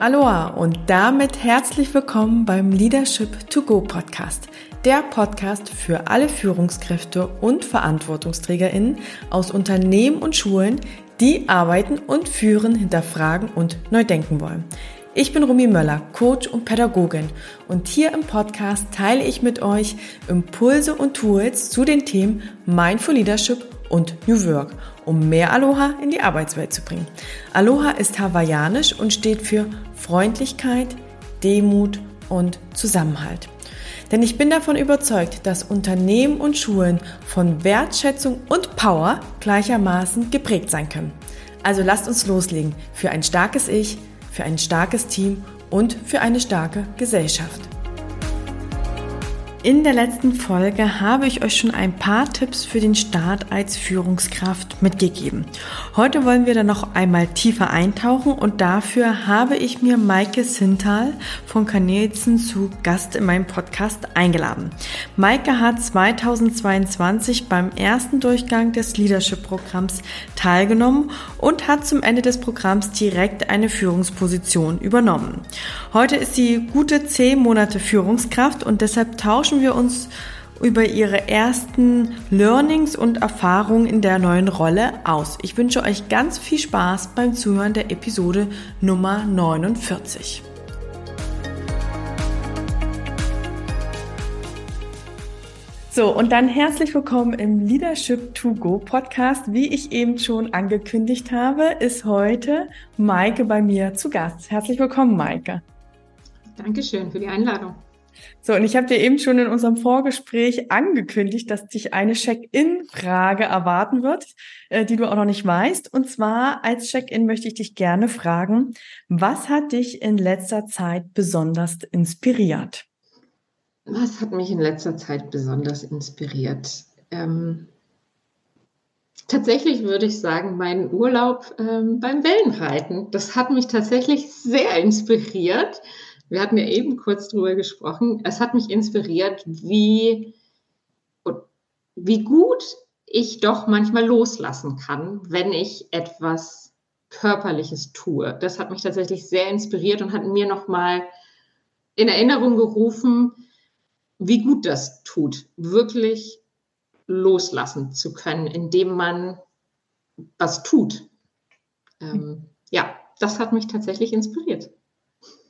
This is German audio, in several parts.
Aloha und damit herzlich willkommen beim Leadership to Go Podcast. Der Podcast für alle Führungskräfte und Verantwortungsträgerinnen aus Unternehmen und Schulen, die arbeiten und führen, hinterfragen und neu denken wollen. Ich bin Rumi Möller, Coach und Pädagogin und hier im Podcast teile ich mit euch Impulse und Tools zu den Themen Mindful Leadership und New Work, um mehr Aloha in die Arbeitswelt zu bringen. Aloha ist hawaiianisch und steht für Freundlichkeit, Demut und Zusammenhalt. Denn ich bin davon überzeugt, dass Unternehmen und Schulen von Wertschätzung und Power gleichermaßen geprägt sein können. Also lasst uns loslegen für ein starkes Ich, für ein starkes Team und für eine starke Gesellschaft. In der letzten Folge habe ich euch schon ein paar Tipps für den Start als Führungskraft mitgegeben. Heute wollen wir dann noch einmal tiefer eintauchen und dafür habe ich mir Maike Sintal von Kanelsen zu Gast in meinem Podcast eingeladen. Maike hat 2022 beim ersten Durchgang des Leadership-Programms teilgenommen und hat zum Ende des Programms direkt eine Führungsposition übernommen. Heute ist sie gute zehn Monate Führungskraft und deshalb tauschen tauschen wir uns über ihre ersten Learnings und Erfahrungen in der neuen Rolle aus. Ich wünsche euch ganz viel Spaß beim Zuhören der Episode Nummer 49. So, und dann herzlich willkommen im Leadership to Go Podcast. Wie ich eben schon angekündigt habe, ist heute Maike bei mir zu Gast. Herzlich willkommen, Maike. Dankeschön für die Einladung. So, und ich habe dir eben schon in unserem Vorgespräch angekündigt, dass dich eine Check-in-Frage erwarten wird, äh, die du auch noch nicht weißt. Und zwar als Check-in möchte ich dich gerne fragen, was hat dich in letzter Zeit besonders inspiriert? Was hat mich in letzter Zeit besonders inspiriert? Ähm, tatsächlich würde ich sagen, mein Urlaub ähm, beim Wellenreiten. Das hat mich tatsächlich sehr inspiriert wir hatten ja eben kurz drüber gesprochen. Es hat mich inspiriert, wie, wie gut ich doch manchmal loslassen kann, wenn ich etwas Körperliches tue. Das hat mich tatsächlich sehr inspiriert und hat mir nochmal in Erinnerung gerufen, wie gut das tut, wirklich loslassen zu können, indem man was tut. Ähm, ja, das hat mich tatsächlich inspiriert.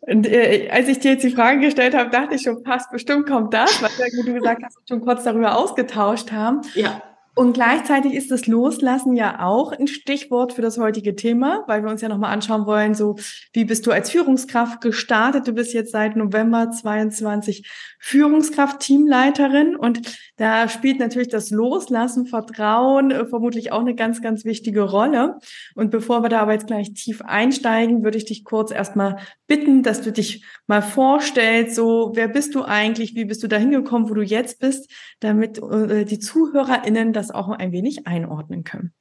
Und äh, als ich dir jetzt die Frage gestellt habe, dachte ich schon, passt, bestimmt kommt das, weil du gesagt hast, schon kurz darüber ausgetauscht haben. Ja. Und gleichzeitig ist das Loslassen ja auch ein Stichwort für das heutige Thema, weil wir uns ja nochmal anschauen wollen, so wie bist du als Führungskraft gestartet? Du bist jetzt seit November 22 Führungskraft, Teamleiterin und da spielt natürlich das Loslassen, Vertrauen äh, vermutlich auch eine ganz, ganz wichtige Rolle. Und bevor wir da aber jetzt gleich tief einsteigen, würde ich dich kurz erstmal bitten, dass du dich mal vorstellst, so wer bist du eigentlich, wie bist du da hingekommen, wo du jetzt bist, damit äh, die ZuhörerInnen das auch ein wenig einordnen können.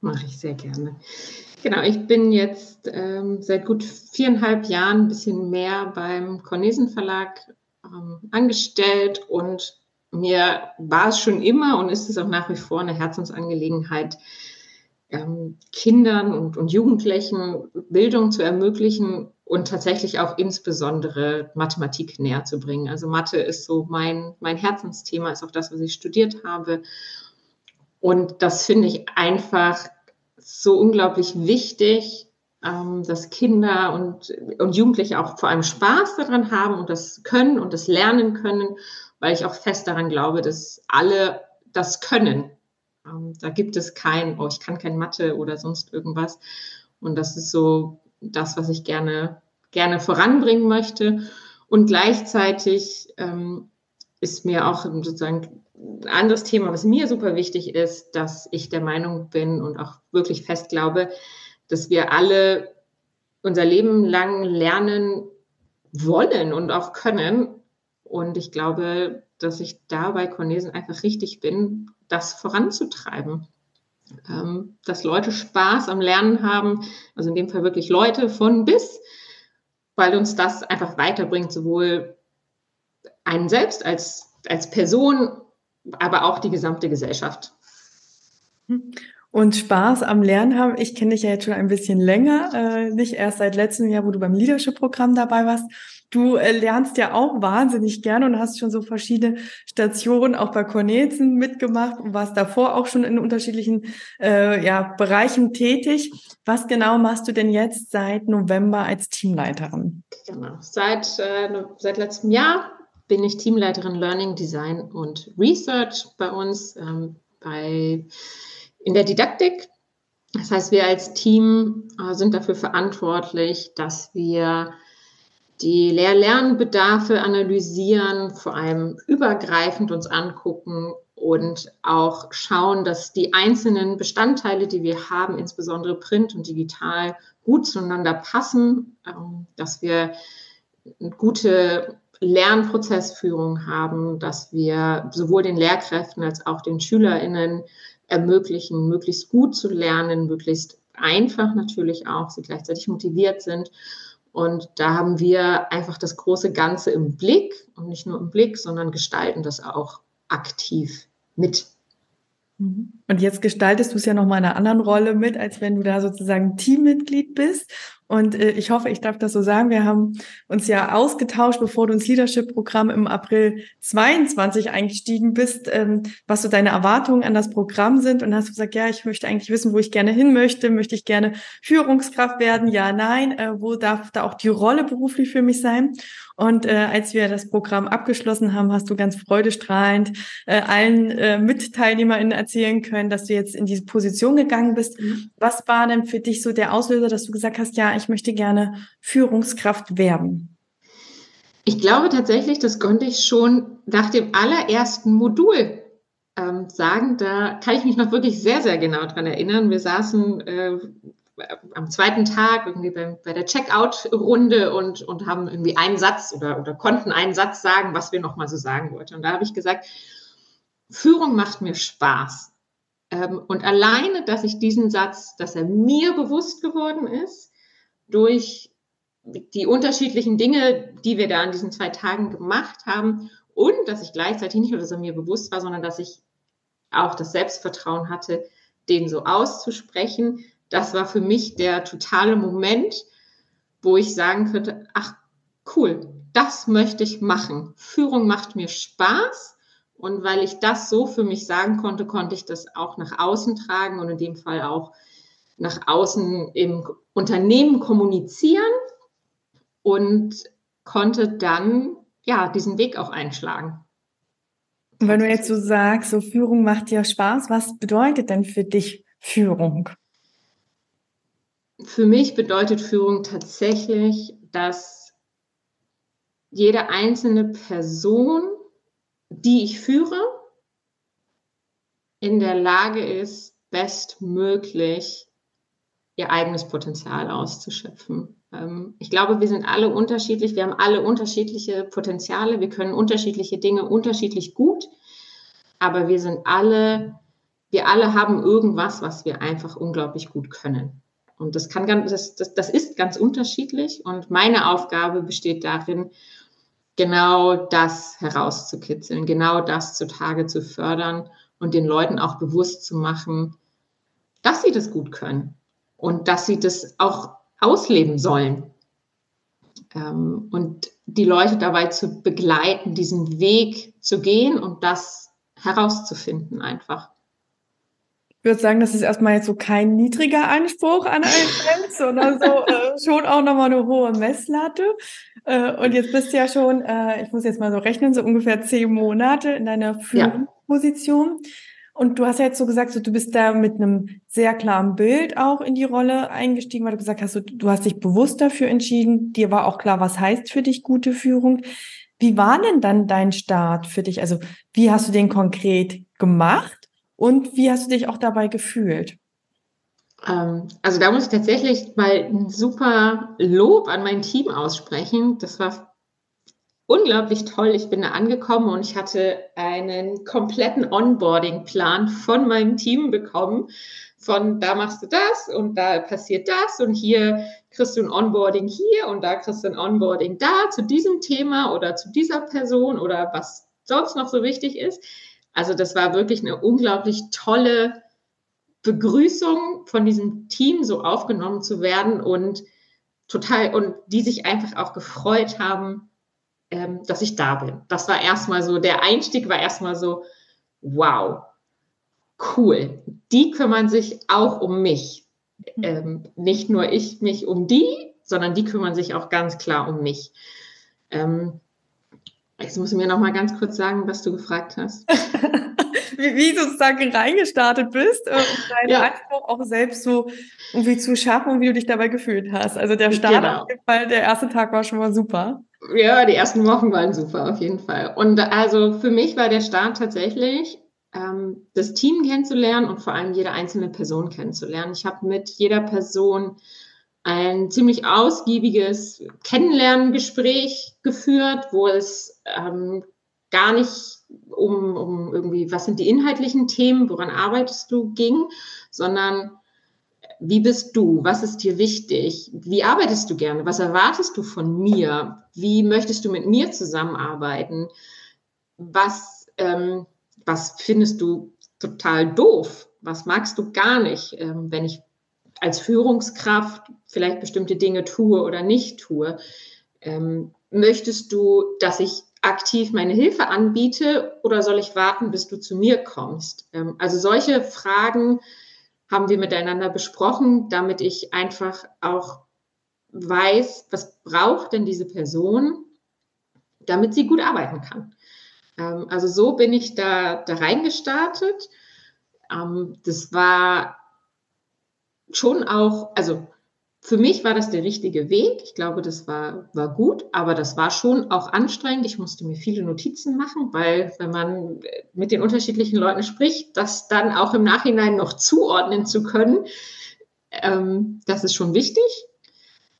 Mache ich sehr gerne. Genau, ich bin jetzt ähm, seit gut viereinhalb Jahren ein bisschen mehr beim Cornesen Verlag ähm, angestellt und mir war es schon immer und ist es auch nach wie vor eine Herzensangelegenheit, ähm, Kindern und, und Jugendlichen Bildung zu ermöglichen und tatsächlich auch insbesondere Mathematik näher zu bringen. Also Mathe ist so mein, mein Herzensthema, ist auch das, was ich studiert habe. Und das finde ich einfach so unglaublich wichtig, ähm, dass Kinder und, und Jugendliche auch vor allem Spaß daran haben und das können und das lernen können, weil ich auch fest daran glaube, dass alle das können. Ähm, da gibt es kein, oh, ich kann kein Mathe oder sonst irgendwas. Und das ist so das, was ich gerne, gerne voranbringen möchte. Und gleichzeitig ähm, ist mir auch sozusagen anderes Thema, was mir super wichtig ist, dass ich der Meinung bin und auch wirklich fest glaube, dass wir alle unser Leben lang lernen wollen und auch können. Und ich glaube, dass ich da bei Cornesen einfach richtig bin, das voranzutreiben. Ähm, dass Leute Spaß am Lernen haben, also in dem Fall wirklich Leute von bis, weil uns das einfach weiterbringt, sowohl einen selbst als, als Person aber auch die gesamte Gesellschaft. und Spaß am Lernen haben. Ich kenne dich ja jetzt schon ein bisschen länger, äh, nicht erst seit letztem Jahr, wo du beim Leadership-Programm dabei warst. Du äh, lernst ja auch wahnsinnig gerne und hast schon so verschiedene Stationen auch bei Cornelsen mitgemacht und warst davor auch schon in unterschiedlichen äh, ja, Bereichen tätig. Was genau machst du denn jetzt seit November als Teamleiterin? Genau, seit, äh, seit letztem Jahr bin ich Teamleiterin Learning Design und Research bei uns ähm, bei in der Didaktik. Das heißt, wir als Team äh, sind dafür verantwortlich, dass wir die Lehr-Lernbedarfe analysieren, vor allem übergreifend uns angucken und auch schauen, dass die einzelnen Bestandteile, die wir haben, insbesondere Print und digital, gut zueinander passen, ähm, dass wir gute Lernprozessführung haben, dass wir sowohl den Lehrkräften als auch den SchülerInnen ermöglichen, möglichst gut zu lernen, möglichst einfach natürlich auch, sie gleichzeitig motiviert sind. Und da haben wir einfach das große Ganze im Blick und nicht nur im Blick, sondern gestalten das auch aktiv mit. Und jetzt gestaltest du es ja noch mal in einer anderen Rolle mit, als wenn du da sozusagen Teammitglied bist. Und äh, ich hoffe, ich darf das so sagen. Wir haben uns ja ausgetauscht, bevor du ins Leadership-Programm im April 22 eingestiegen bist, ähm, was so deine Erwartungen an das Programm sind. Und hast gesagt, ja, ich möchte eigentlich wissen, wo ich gerne hin möchte. Möchte ich gerne Führungskraft werden? Ja, nein. Äh, wo darf da auch die Rolle beruflich für mich sein? Und äh, als wir das Programm abgeschlossen haben, hast du ganz freudestrahlend äh, allen äh, MitteilnehmerInnen erzählen können, dass du jetzt in diese Position gegangen bist. Mhm. Was war denn für dich so der Auslöser, dass du gesagt hast, ja, ich möchte gerne Führungskraft werden? Ich glaube tatsächlich, das konnte ich schon nach dem allerersten Modul ähm, sagen. Da kann ich mich noch wirklich sehr, sehr genau dran erinnern. Wir saßen äh, am zweiten Tag irgendwie bei, bei der Checkout-Runde und, und haben irgendwie einen Satz oder, oder konnten einen Satz sagen, was wir nochmal so sagen wollten. Und da habe ich gesagt, Führung macht mir Spaß. Ähm, und alleine, dass ich diesen Satz, dass er mir bewusst geworden ist, durch die unterschiedlichen Dinge, die wir da an diesen zwei Tagen gemacht haben und dass ich gleichzeitig nicht nur, dass er mir bewusst war, sondern dass ich auch das Selbstvertrauen hatte, den so auszusprechen, das war für mich der totale Moment, wo ich sagen könnte, ach cool, das möchte ich machen. Führung macht mir Spaß. Und weil ich das so für mich sagen konnte, konnte ich das auch nach außen tragen und in dem Fall auch nach außen im Unternehmen kommunizieren und konnte dann ja diesen Weg auch einschlagen. Wenn du jetzt so sagst, so Führung macht dir Spaß, was bedeutet denn für dich Führung? Für mich bedeutet Führung tatsächlich, dass jede einzelne Person, die ich führe, in der Lage ist, bestmöglich ihr eigenes Potenzial auszuschöpfen. Ähm, ich glaube, wir sind alle unterschiedlich, wir haben alle unterschiedliche Potenziale, wir können unterschiedliche Dinge unterschiedlich gut, aber wir sind alle, wir alle haben irgendwas, was wir einfach unglaublich gut können. Und das kann ganz, das, das, das ist ganz unterschiedlich. Und meine Aufgabe besteht darin, genau das herauszukitzeln, genau das zutage zu fördern und den Leuten auch bewusst zu machen, dass sie das gut können und dass sie das auch ausleben sollen. Ähm, und die Leute dabei zu begleiten, diesen Weg zu gehen und das herauszufinden einfach. Ich würde sagen, das ist erstmal jetzt so kein niedriger Anspruch an einen Mensch, sondern so äh, schon auch nochmal eine hohe Messlatte. Äh, und jetzt bist du ja schon, äh, ich muss jetzt mal so rechnen, so ungefähr zehn Monate in deiner Führungsposition. Ja. Und du hast ja jetzt so gesagt, so, du bist da mit einem sehr klaren Bild auch in die Rolle eingestiegen, weil du gesagt hast, so, du hast dich bewusst dafür entschieden. Dir war auch klar, was heißt für dich gute Führung. Wie war denn dann dein Start für dich? Also wie hast du den konkret gemacht? Und wie hast du dich auch dabei gefühlt? Ähm, also da muss ich tatsächlich mal ein super Lob an mein Team aussprechen. Das war unglaublich toll. Ich bin da angekommen und ich hatte einen kompletten Onboarding-Plan von meinem Team bekommen. Von da machst du das und da passiert das und hier kriegst du ein Onboarding hier und da kriegst du ein Onboarding da zu diesem Thema oder zu dieser Person oder was sonst noch so wichtig ist. Also das war wirklich eine unglaublich tolle Begrüßung von diesem Team so aufgenommen zu werden und total und die sich einfach auch gefreut haben, ähm, dass ich da bin. Das war erstmal so, der Einstieg war erstmal so, wow, cool. Die kümmern sich auch um mich. Mhm. Ähm, nicht nur ich mich um die, sondern die kümmern sich auch ganz klar um mich. Ähm, jetzt muss ich mir noch mal ganz kurz sagen, was du gefragt hast. wie, wie du sozusagen reingestartet bist, um deinen ja. Anspruch auch selbst so irgendwie zu schaffen und wie du dich dabei gefühlt hast. Also der Start genau. auf jeden Fall, der erste Tag war schon mal super. Ja, die ersten Wochen waren super, auf jeden Fall. Und also für mich war der Start tatsächlich, ähm, das Team kennenzulernen und vor allem jede einzelne Person kennenzulernen. Ich habe mit jeder Person ein ziemlich ausgiebiges Kennenlerngespräch geführt, wo es ähm, gar nicht um, um irgendwie, was sind die inhaltlichen Themen, woran arbeitest du, ging, sondern wie bist du? Was ist dir wichtig? Wie arbeitest du gerne? Was erwartest du von mir? Wie möchtest du mit mir zusammenarbeiten? Was, ähm, was findest du total doof? Was magst du gar nicht, ähm, wenn ich als Führungskraft vielleicht bestimmte Dinge tue oder nicht tue? Ähm, möchtest du, dass ich aktiv meine Hilfe anbiete oder soll ich warten, bis du zu mir kommst? Ähm, also solche Fragen haben wir miteinander besprochen, damit ich einfach auch weiß, was braucht denn diese Person, damit sie gut arbeiten kann. Ähm, also so bin ich da, da reingestartet. Ähm, das war schon auch, also für mich war das der richtige Weg. Ich glaube, das war, war gut, aber das war schon auch anstrengend. Ich musste mir viele Notizen machen, weil wenn man mit den unterschiedlichen Leuten spricht, das dann auch im Nachhinein noch zuordnen zu können, ähm, das ist schon wichtig,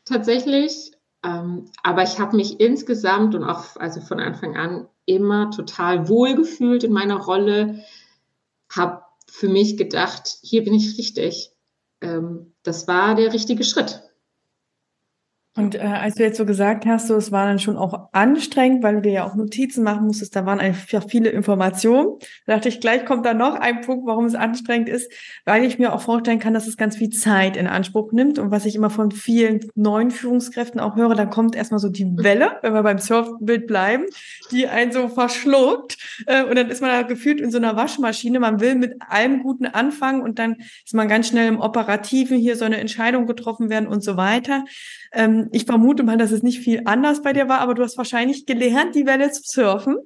tatsächlich. Ähm, aber ich habe mich insgesamt und auch also von Anfang an immer total wohlgefühlt in meiner Rolle, habe für mich gedacht, hier bin ich richtig ähm, das war der richtige Schritt. Und äh, als du jetzt so gesagt hast, so, es war dann schon auch anstrengend, weil du dir ja auch Notizen machen musstest, da waren einfach viele Informationen. Da dachte ich, gleich kommt da noch ein Punkt, warum es anstrengend ist, weil ich mir auch vorstellen kann, dass es ganz viel Zeit in Anspruch nimmt. Und was ich immer von vielen neuen Führungskräften auch höre, da kommt erstmal so die Welle, wenn wir beim Surfbild bleiben, die einen so verschluckt. Äh, und dann ist man da gefühlt in so einer Waschmaschine. Man will mit allem Guten anfangen und dann ist man ganz schnell im Operativen, hier so eine Entscheidung getroffen werden und so weiter. Ähm, ich vermute mal, dass es nicht viel anders bei dir war, aber du hast wahrscheinlich gelernt, die Welle zu surfen.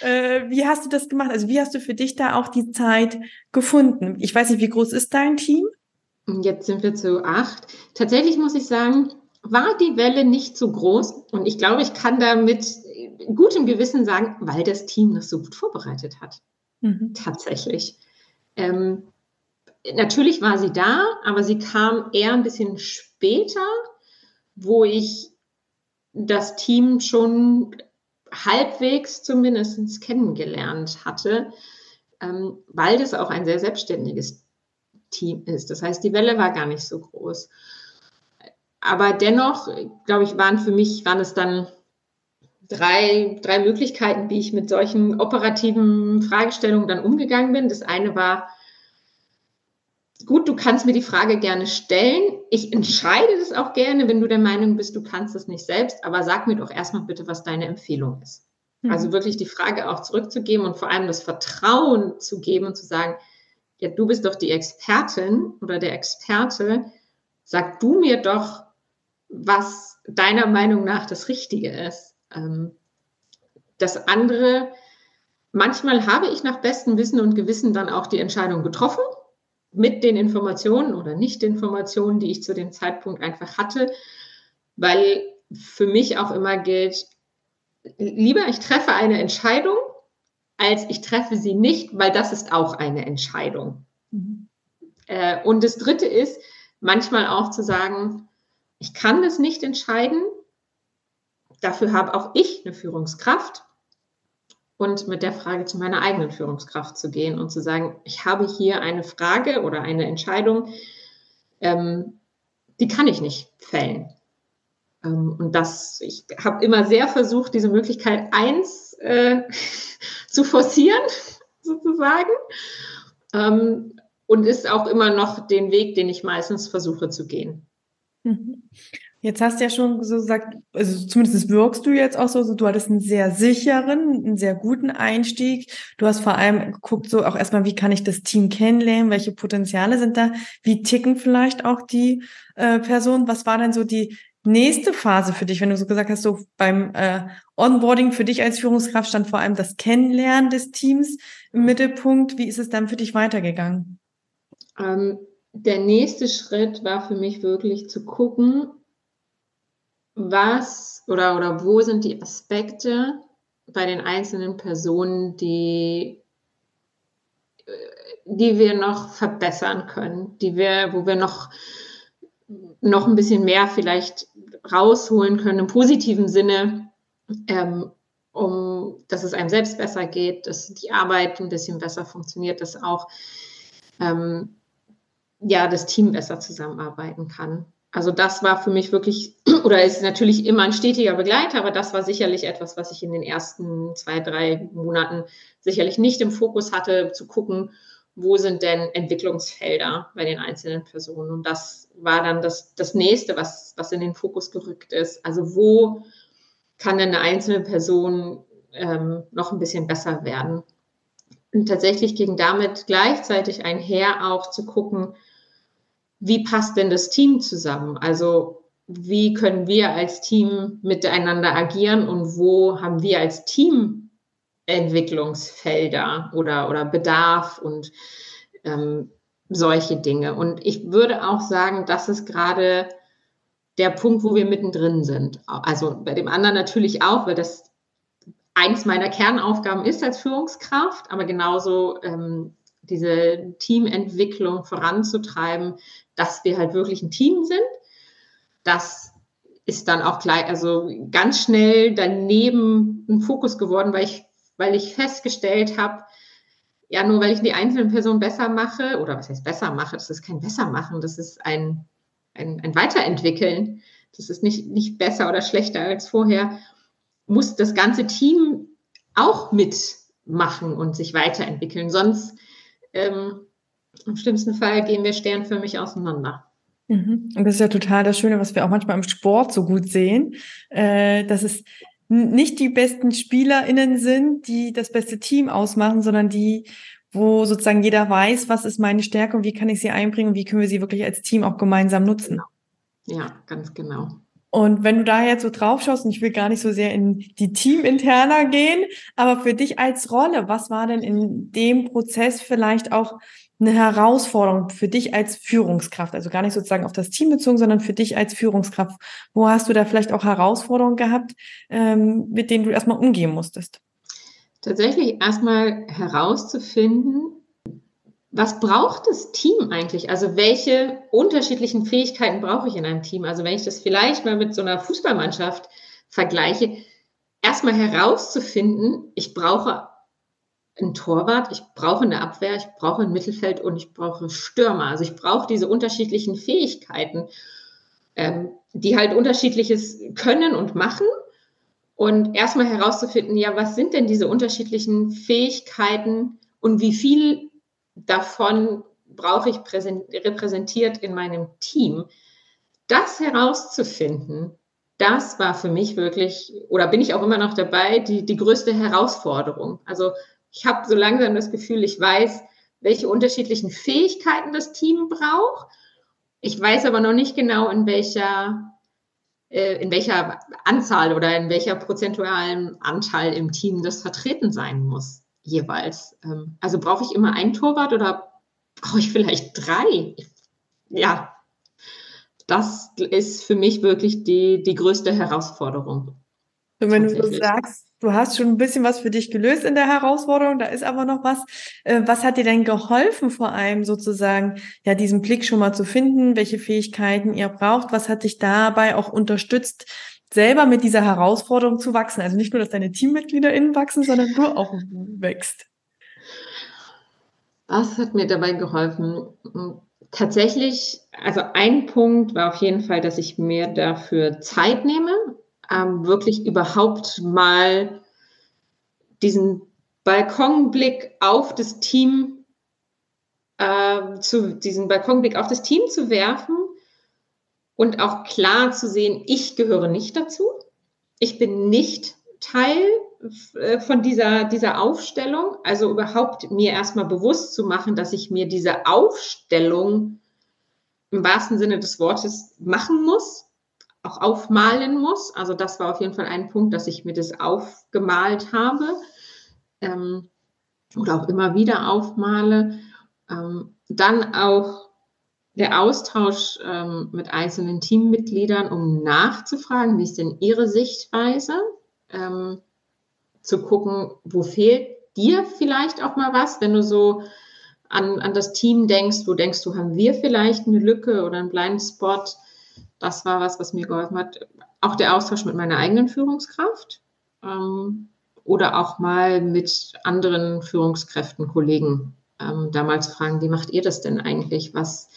Äh, wie hast du das gemacht? Also wie hast du für dich da auch die Zeit gefunden? Ich weiß nicht, wie groß ist dein Team? Jetzt sind wir zu acht. Tatsächlich muss ich sagen, war die Welle nicht so groß und ich glaube, ich kann da mit gutem Gewissen sagen, weil das Team das so gut vorbereitet hat. Mhm. Tatsächlich. Ähm, natürlich war sie da, aber sie kam eher ein bisschen später wo ich das Team schon halbwegs zumindest kennengelernt hatte, ähm, weil das auch ein sehr selbstständiges Team ist. Das heißt, die Welle war gar nicht so groß. Aber dennoch, glaube ich, waren für mich, waren es dann drei, drei Möglichkeiten, wie ich mit solchen operativen Fragestellungen dann umgegangen bin. Das eine war, gut, du kannst mir die Frage gerne stellen. Ich entscheide das auch gerne, wenn du der Meinung bist, du kannst es nicht selbst, aber sag mir doch erstmal bitte, was deine Empfehlung ist. Mhm. Also wirklich die Frage auch zurückzugeben und vor allem das Vertrauen zu geben und zu sagen, ja, du bist doch die Expertin oder der Experte, sag du mir doch, was deiner Meinung nach das Richtige ist. Ähm, das andere, manchmal habe ich nach bestem Wissen und Gewissen dann auch die Entscheidung getroffen mit den Informationen oder Nicht-Informationen, die ich zu dem Zeitpunkt einfach hatte, weil für mich auch immer gilt, lieber ich treffe eine Entscheidung, als ich treffe sie nicht, weil das ist auch eine Entscheidung. Mhm. Äh, und das Dritte ist, manchmal auch zu sagen, ich kann das nicht entscheiden, dafür habe auch ich eine Führungskraft und mit der Frage zu meiner eigenen Führungskraft zu gehen und zu sagen, ich habe hier eine Frage oder eine Entscheidung, ähm, die kann ich nicht fällen. Ähm, und das, ich habe immer sehr versucht, diese Möglichkeit eins äh, zu forcieren, sozusagen. Ähm, und ist auch immer noch den Weg, den ich meistens versuche zu gehen. Jetzt hast du ja schon so gesagt, also zumindest wirkst du jetzt auch so, so, du hattest einen sehr sicheren, einen sehr guten Einstieg. Du hast vor allem geguckt, so auch erstmal, wie kann ich das Team kennenlernen, welche Potenziale sind da, wie ticken vielleicht auch die äh, Personen. Was war denn so die nächste Phase für dich, wenn du so gesagt hast, so beim äh, Onboarding für dich als Führungskraft stand vor allem das Kennenlernen des Teams im Mittelpunkt. Wie ist es dann für dich weitergegangen? Ähm, der nächste Schritt war für mich wirklich zu gucken, was oder, oder wo sind die Aspekte bei den einzelnen Personen, die, die wir noch verbessern können, die wir, wo wir noch, noch ein bisschen mehr vielleicht rausholen können im positiven Sinne, ähm, um dass es einem selbst besser geht, dass die Arbeit ein bisschen besser funktioniert, dass auch ähm, ja, das Team besser zusammenarbeiten kann. Also das war für mich wirklich, oder ist natürlich immer ein stetiger Begleiter, aber das war sicherlich etwas, was ich in den ersten zwei, drei Monaten sicherlich nicht im Fokus hatte, zu gucken, wo sind denn Entwicklungsfelder bei den einzelnen Personen. Und das war dann das, das nächste, was, was in den Fokus gerückt ist. Also wo kann denn eine einzelne Person ähm, noch ein bisschen besser werden? Und tatsächlich ging damit gleichzeitig einher auch zu gucken, wie passt denn das Team zusammen? Also wie können wir als Team miteinander agieren und wo haben wir als Team Entwicklungsfelder oder, oder Bedarf und ähm, solche Dinge. Und ich würde auch sagen, das ist gerade der Punkt, wo wir mittendrin sind. Also bei dem anderen natürlich auch, weil das eins meiner Kernaufgaben ist als Führungskraft, aber genauso ähm, diese Teamentwicklung voranzutreiben, dass wir halt wirklich ein Team sind. Das ist dann auch gleich, also ganz schnell daneben ein Fokus geworden, weil ich, weil ich festgestellt habe, ja, nur weil ich die einzelnen Personen besser mache, oder was heißt besser mache, das ist kein Bessermachen, das ist ein, ein, ein Weiterentwickeln. Das ist nicht, nicht besser oder schlechter als vorher. Muss das ganze Team auch mitmachen und sich weiterentwickeln. Sonst ähm, im schlimmsten Fall gehen wir sternförmig auseinander. Mhm. Und das ist ja total das Schöne, was wir auch manchmal im Sport so gut sehen, äh, dass es nicht die besten SpielerInnen sind, die das beste Team ausmachen, sondern die, wo sozusagen jeder weiß, was ist meine Stärke und wie kann ich sie einbringen und wie können wir sie wirklich als Team auch gemeinsam nutzen. Ja, ganz genau. Und wenn du da jetzt so drauf schaust, und ich will gar nicht so sehr in die Teaminterner gehen, aber für dich als Rolle, was war denn in dem Prozess vielleicht auch eine Herausforderung für dich als Führungskraft? Also gar nicht sozusagen auf das Team bezogen, sondern für dich als Führungskraft. Wo hast du da vielleicht auch Herausforderungen gehabt, ähm, mit denen du erstmal umgehen musstest? Tatsächlich erstmal herauszufinden, was braucht das Team eigentlich? Also welche unterschiedlichen Fähigkeiten brauche ich in einem Team? Also wenn ich das vielleicht mal mit so einer Fußballmannschaft vergleiche, erstmal herauszufinden, ich brauche einen Torwart, ich brauche eine Abwehr, ich brauche ein Mittelfeld und ich brauche Stürmer. Also ich brauche diese unterschiedlichen Fähigkeiten, ähm, die halt unterschiedliches können und machen. Und erstmal herauszufinden, ja, was sind denn diese unterschiedlichen Fähigkeiten und wie viel davon brauche ich repräsentiert in meinem Team. Das herauszufinden, das war für mich wirklich, oder bin ich auch immer noch dabei, die, die größte Herausforderung. Also ich habe so langsam das Gefühl, ich weiß, welche unterschiedlichen Fähigkeiten das Team braucht. Ich weiß aber noch nicht genau, in welcher, äh, in welcher Anzahl oder in welcher prozentualen Anteil im Team das vertreten sein muss jeweils. Ähm, also brauche ich immer ein Torwart oder brauche ich vielleicht drei? Ja, das ist für mich wirklich die, die größte Herausforderung. Und wenn du so sagst, du hast schon ein bisschen was für dich gelöst in der Herausforderung, da ist aber noch was. Äh, was hat dir denn geholfen, vor allem sozusagen, ja, diesen Blick schon mal zu finden, welche Fähigkeiten ihr braucht? Was hat dich dabei auch unterstützt, selber mit dieser Herausforderung zu wachsen. Also nicht nur, dass deine TeammitgliederInnen wachsen, sondern du auch wächst. Was hat mir dabei geholfen? Tatsächlich, also ein Punkt war auf jeden Fall, dass ich mir dafür Zeit nehme, ähm, wirklich überhaupt mal diesen Balkonblick auf das Team äh, zu diesen Balkonblick auf das Team zu werfen und auch klar zu sehen, ich gehöre nicht dazu. Ich bin nicht Teil äh, von dieser, dieser Aufstellung. Also überhaupt mir erstmal bewusst zu machen, dass ich mir diese Aufstellung im wahrsten Sinne des Wortes machen muss, auch aufmalen muss. Also das war auf jeden Fall ein Punkt, dass ich mir das aufgemalt habe ähm, oder auch immer wieder aufmale. Ähm, dann auch der Austausch ähm, mit einzelnen Teammitgliedern, um nachzufragen, wie ist denn ihre Sichtweise, ähm, zu gucken, wo fehlt dir vielleicht auch mal was, wenn du so an, an das Team denkst, wo denkst du, haben wir vielleicht eine Lücke oder einen Blind Spot? Das war was, was mir geholfen hat. Auch der Austausch mit meiner eigenen Führungskraft ähm, oder auch mal mit anderen Führungskräften, Kollegen ähm, damals fragen, wie macht ihr das denn eigentlich? Was,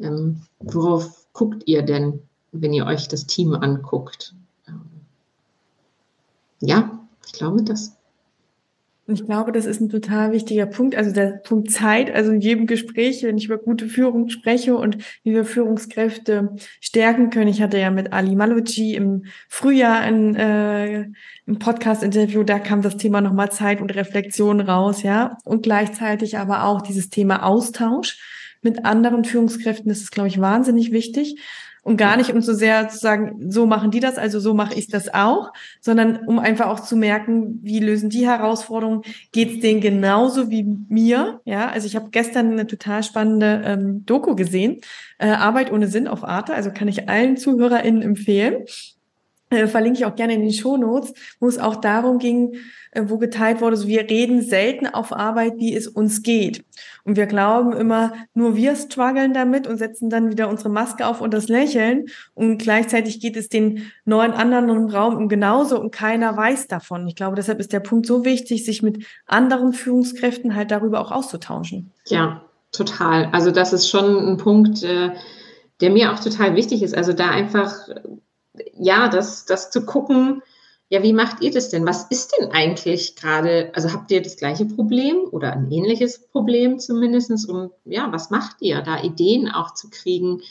ähm, worauf guckt ihr denn, wenn ihr euch das Team anguckt? Ähm, ja, ich glaube das. Ich glaube, das ist ein total wichtiger Punkt. Also der Punkt Zeit, also in jedem Gespräch, wenn ich über gute Führung spreche und wie wir Führungskräfte stärken können. Ich hatte ja mit Ali Malucci im Frühjahr ein, äh, ein Podcast-Interview, da kam das Thema nochmal Zeit und Reflexion raus, ja. Und gleichzeitig aber auch dieses Thema Austausch mit anderen Führungskräften. Das ist, glaube ich, wahnsinnig wichtig. Und gar nicht, um so sehr zu sagen, so machen die das, also so mache ich das auch, sondern um einfach auch zu merken, wie lösen die Herausforderungen, geht es denen genauso wie mir, ja, also ich habe gestern eine total spannende ähm, Doku gesehen, äh, Arbeit ohne Sinn auf Arte, also kann ich allen ZuhörerInnen empfehlen, verlinke ich auch gerne in den Shownotes, wo es auch darum ging, äh, wo geteilt wurde, so wir reden selten auf Arbeit, wie es uns geht. Und wir glauben immer, nur wir strugglen damit und setzen dann wieder unsere Maske auf und das Lächeln. Und gleichzeitig geht es den neuen anderen im Raum genauso und keiner weiß davon. Ich glaube, deshalb ist der Punkt so wichtig, sich mit anderen Führungskräften halt darüber auch auszutauschen. Ja, total. Also das ist schon ein Punkt, äh, der mir auch total wichtig ist. Also da einfach, ja, das, das zu gucken, ja, wie macht ihr das denn? Was ist denn eigentlich gerade, also habt ihr das gleiche Problem oder ein ähnliches Problem zumindest? Und ja, was macht ihr, da Ideen auch zu kriegen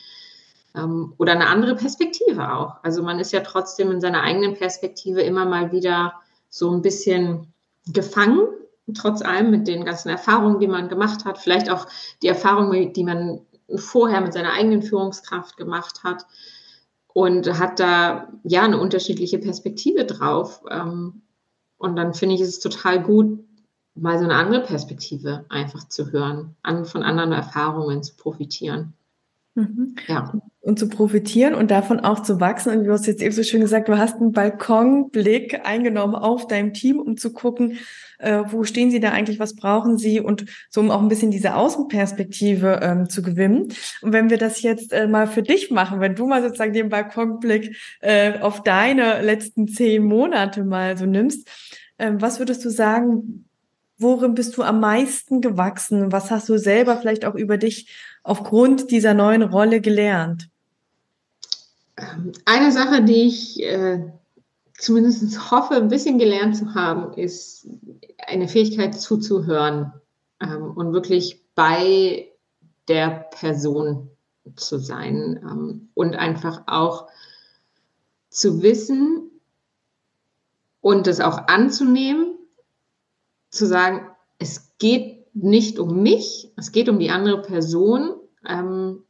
ähm, oder eine andere Perspektive auch? Also man ist ja trotzdem in seiner eigenen Perspektive immer mal wieder so ein bisschen gefangen, trotz allem mit den ganzen Erfahrungen, die man gemacht hat, vielleicht auch die Erfahrungen, die man vorher mit seiner eigenen Führungskraft gemacht hat und hat da ja eine unterschiedliche Perspektive drauf. Ähm, und dann finde ich es total gut, mal so eine andere Perspektive einfach zu hören, an, von anderen Erfahrungen zu profitieren. Mhm. Ja. Und zu profitieren und davon auch zu wachsen. Und du hast jetzt eben so schön gesagt, du hast einen Balkonblick eingenommen auf deinem Team, um zu gucken, äh, wo stehen sie da eigentlich, was brauchen sie und so, um auch ein bisschen diese Außenperspektive ähm, zu gewinnen. Und wenn wir das jetzt äh, mal für dich machen, wenn du mal sozusagen den Balkonblick äh, auf deine letzten zehn Monate mal so nimmst, äh, was würdest du sagen, worin bist du am meisten gewachsen? Was hast du selber vielleicht auch über dich aufgrund dieser neuen Rolle gelernt? Eine Sache, die ich äh, zumindest hoffe, ein bisschen gelernt zu haben, ist eine Fähigkeit zuzuhören ähm, und wirklich bei der Person zu sein ähm, und einfach auch zu wissen und es auch anzunehmen, zu sagen, es geht nicht um mich, es geht um die andere Person. Ähm,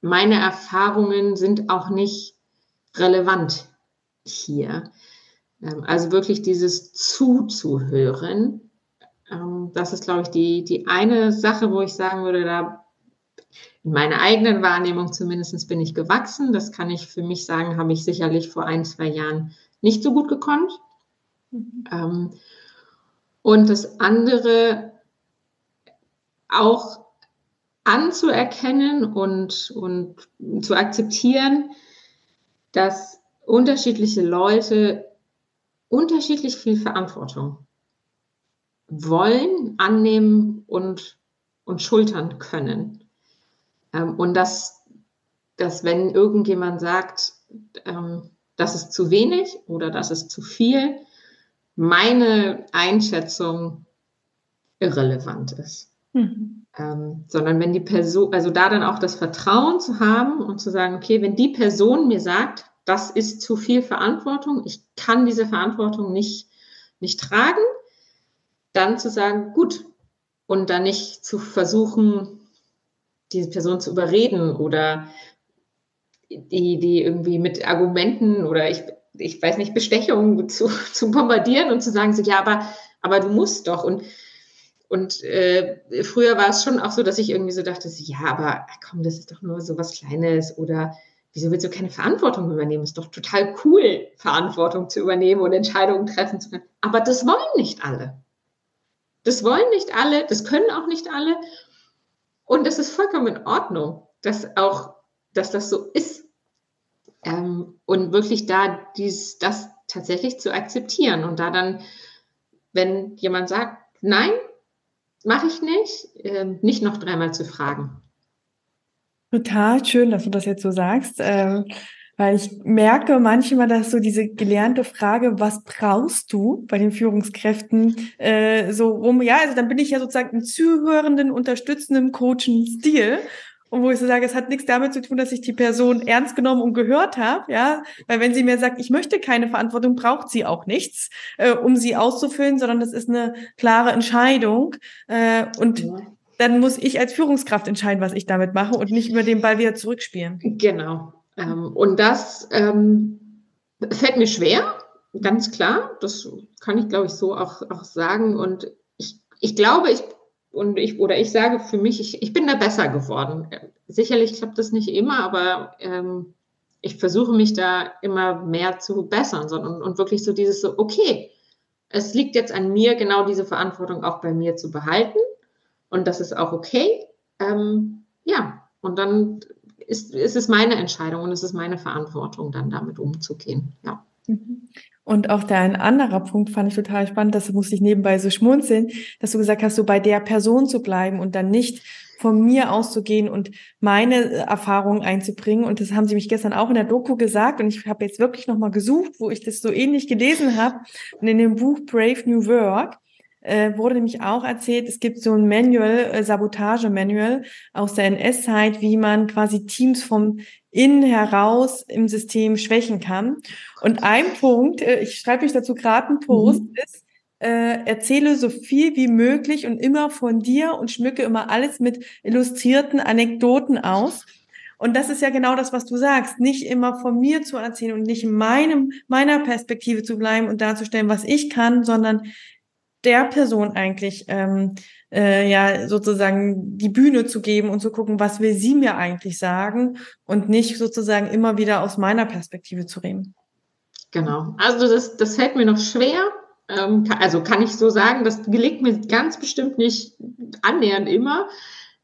meine Erfahrungen sind auch nicht relevant hier. Ähm, also wirklich dieses Zuzuhören. Ähm, das ist, glaube ich, die, die eine Sache, wo ich sagen würde, da in meiner eigenen Wahrnehmung zumindest bin ich gewachsen. Das kann ich für mich sagen, habe ich sicherlich vor ein, zwei Jahren nicht so gut gekonnt. Mhm. Ähm, und das andere auch anzuerkennen und, und zu akzeptieren, dass unterschiedliche Leute unterschiedlich viel Verantwortung wollen, annehmen und, und schultern können. Ähm, und dass, dass wenn irgendjemand sagt, ähm, das ist zu wenig oder das ist zu viel, meine Einschätzung irrelevant ist. Mhm. Ähm, sondern wenn die Person, also da dann auch das Vertrauen zu haben und zu sagen, okay, wenn die Person mir sagt, das ist zu viel Verantwortung, ich kann diese Verantwortung nicht, nicht tragen, dann zu sagen, gut, und dann nicht zu versuchen, diese Person zu überreden oder die, die irgendwie mit Argumenten oder ich, ich weiß nicht, Bestechungen zu, zu bombardieren und zu sagen, so, ja, aber, aber du musst doch. Und, und äh, früher war es schon auch so, dass ich irgendwie so dachte, ja, aber komm, das ist doch nur so was Kleines oder wieso willst du keine Verantwortung übernehmen? Ist doch total cool, Verantwortung zu übernehmen und Entscheidungen treffen zu können. Aber das wollen nicht alle. Das wollen nicht alle, das können auch nicht alle. Und das ist vollkommen in Ordnung, dass auch, dass das so ist. Ähm, und wirklich da dies, das tatsächlich zu akzeptieren und da dann, wenn jemand sagt, nein, mache ich nicht, äh, nicht noch dreimal zu fragen. Total schön, dass du das jetzt so sagst. Ähm, weil ich merke manchmal, dass so diese gelernte Frage, was brauchst du bei den Führungskräften, äh, so rum, ja, also dann bin ich ja sozusagen im zuhörenden, unterstützenden, coachenden Stil. Und wo ich so sage, es hat nichts damit zu tun, dass ich die Person ernst genommen und gehört habe, ja, weil wenn sie mir sagt, ich möchte keine Verantwortung, braucht sie auch nichts, äh, um sie auszufüllen, sondern das ist eine klare Entscheidung. Äh, und ja. dann muss ich als Führungskraft entscheiden, was ich damit mache und nicht über den Ball wieder zurückspielen. Genau. Ähm, und das ähm, fällt mir schwer, ganz klar. Das kann ich, glaube ich, so auch, auch sagen. Und ich, ich glaube, ich und ich oder ich sage für mich, ich, ich bin da besser geworden. Sicherlich klappt das nicht immer, aber ähm, ich versuche mich da immer mehr zu bessern sondern, und wirklich so dieses so, okay, es liegt jetzt an mir, genau diese Verantwortung auch bei mir zu behalten. Und das ist auch okay. Ähm, ja, und dann ist, ist es meine Entscheidung und es ist meine Verantwortung, dann damit umzugehen. Ja. Und auch da ein anderer Punkt fand ich total spannend, das musste ich nebenbei so schmunzeln, dass du gesagt hast, so bei der Person zu bleiben und dann nicht von mir auszugehen und meine äh, Erfahrungen einzubringen. Und das haben sie mich gestern auch in der Doku gesagt. Und ich habe jetzt wirklich nochmal gesucht, wo ich das so ähnlich gelesen habe. Und in dem Buch Brave New Work äh, wurde nämlich auch erzählt, es gibt so ein Manual, äh, Sabotage-Manual aus der NS-Zeit, wie man quasi Teams vom innen heraus im System schwächen kann. Und ein Punkt, äh, ich schreibe euch dazu gerade einen Post, mhm. ist, äh, erzähle so viel wie möglich und immer von dir und schmücke immer alles mit illustrierten Anekdoten aus. Und das ist ja genau das, was du sagst. Nicht immer von mir zu erzählen und nicht in meinem, meiner Perspektive zu bleiben und darzustellen, was ich kann, sondern der Person eigentlich ähm, äh, ja sozusagen die Bühne zu geben und zu gucken, was will sie mir eigentlich sagen und nicht sozusagen immer wieder aus meiner Perspektive zu reden. Genau. Also das, das fällt mir noch schwer. Ähm, also kann ich so sagen, das gelingt mir ganz bestimmt nicht annähernd immer.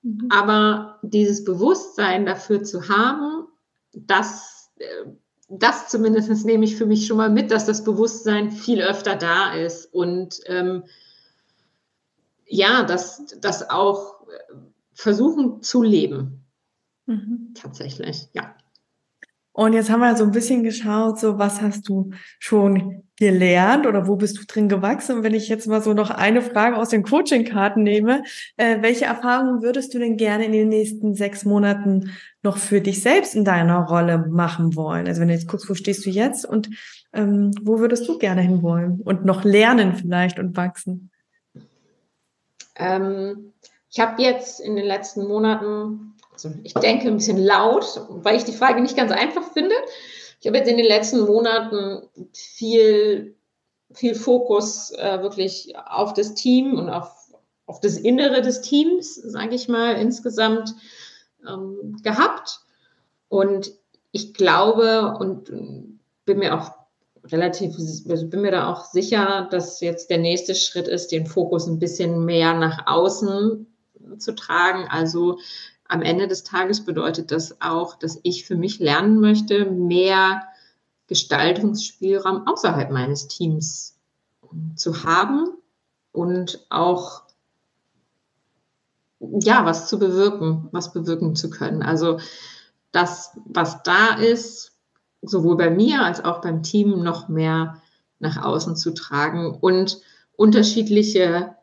Mhm. Aber dieses Bewusstsein dafür zu haben, dass äh, das zumindest nehme ich für mich schon mal mit, dass das Bewusstsein viel öfter da ist und ähm, ja, dass das auch äh, versuchen zu leben. Mhm. Tatsächlich, ja. Und jetzt haben wir so ein bisschen geschaut, so was hast du schon gelernt oder wo bist du drin gewachsen? Und wenn ich jetzt mal so noch eine Frage aus den Coaching-Karten nehme, äh, welche Erfahrungen würdest du denn gerne in den nächsten sechs Monaten noch für dich selbst in deiner Rolle machen wollen? Also wenn du jetzt guckst, wo stehst du jetzt und ähm, wo würdest du gerne hinwollen und noch lernen vielleicht und wachsen? Ähm, ich habe jetzt in den letzten Monaten also ich denke ein bisschen laut, weil ich die Frage nicht ganz einfach finde. Ich habe jetzt in den letzten Monaten viel, viel Fokus äh, wirklich auf das Team und auf, auf das Innere des Teams, sage ich mal, insgesamt ähm, gehabt. Und ich glaube und bin mir auch relativ, also bin mir da auch sicher, dass jetzt der nächste Schritt ist, den Fokus ein bisschen mehr nach außen zu tragen. Also am Ende des Tages bedeutet das auch, dass ich für mich lernen möchte, mehr Gestaltungsspielraum außerhalb meines Teams zu haben und auch ja, was zu bewirken, was bewirken zu können. Also das, was da ist, sowohl bei mir als auch beim Team noch mehr nach außen zu tragen und unterschiedliche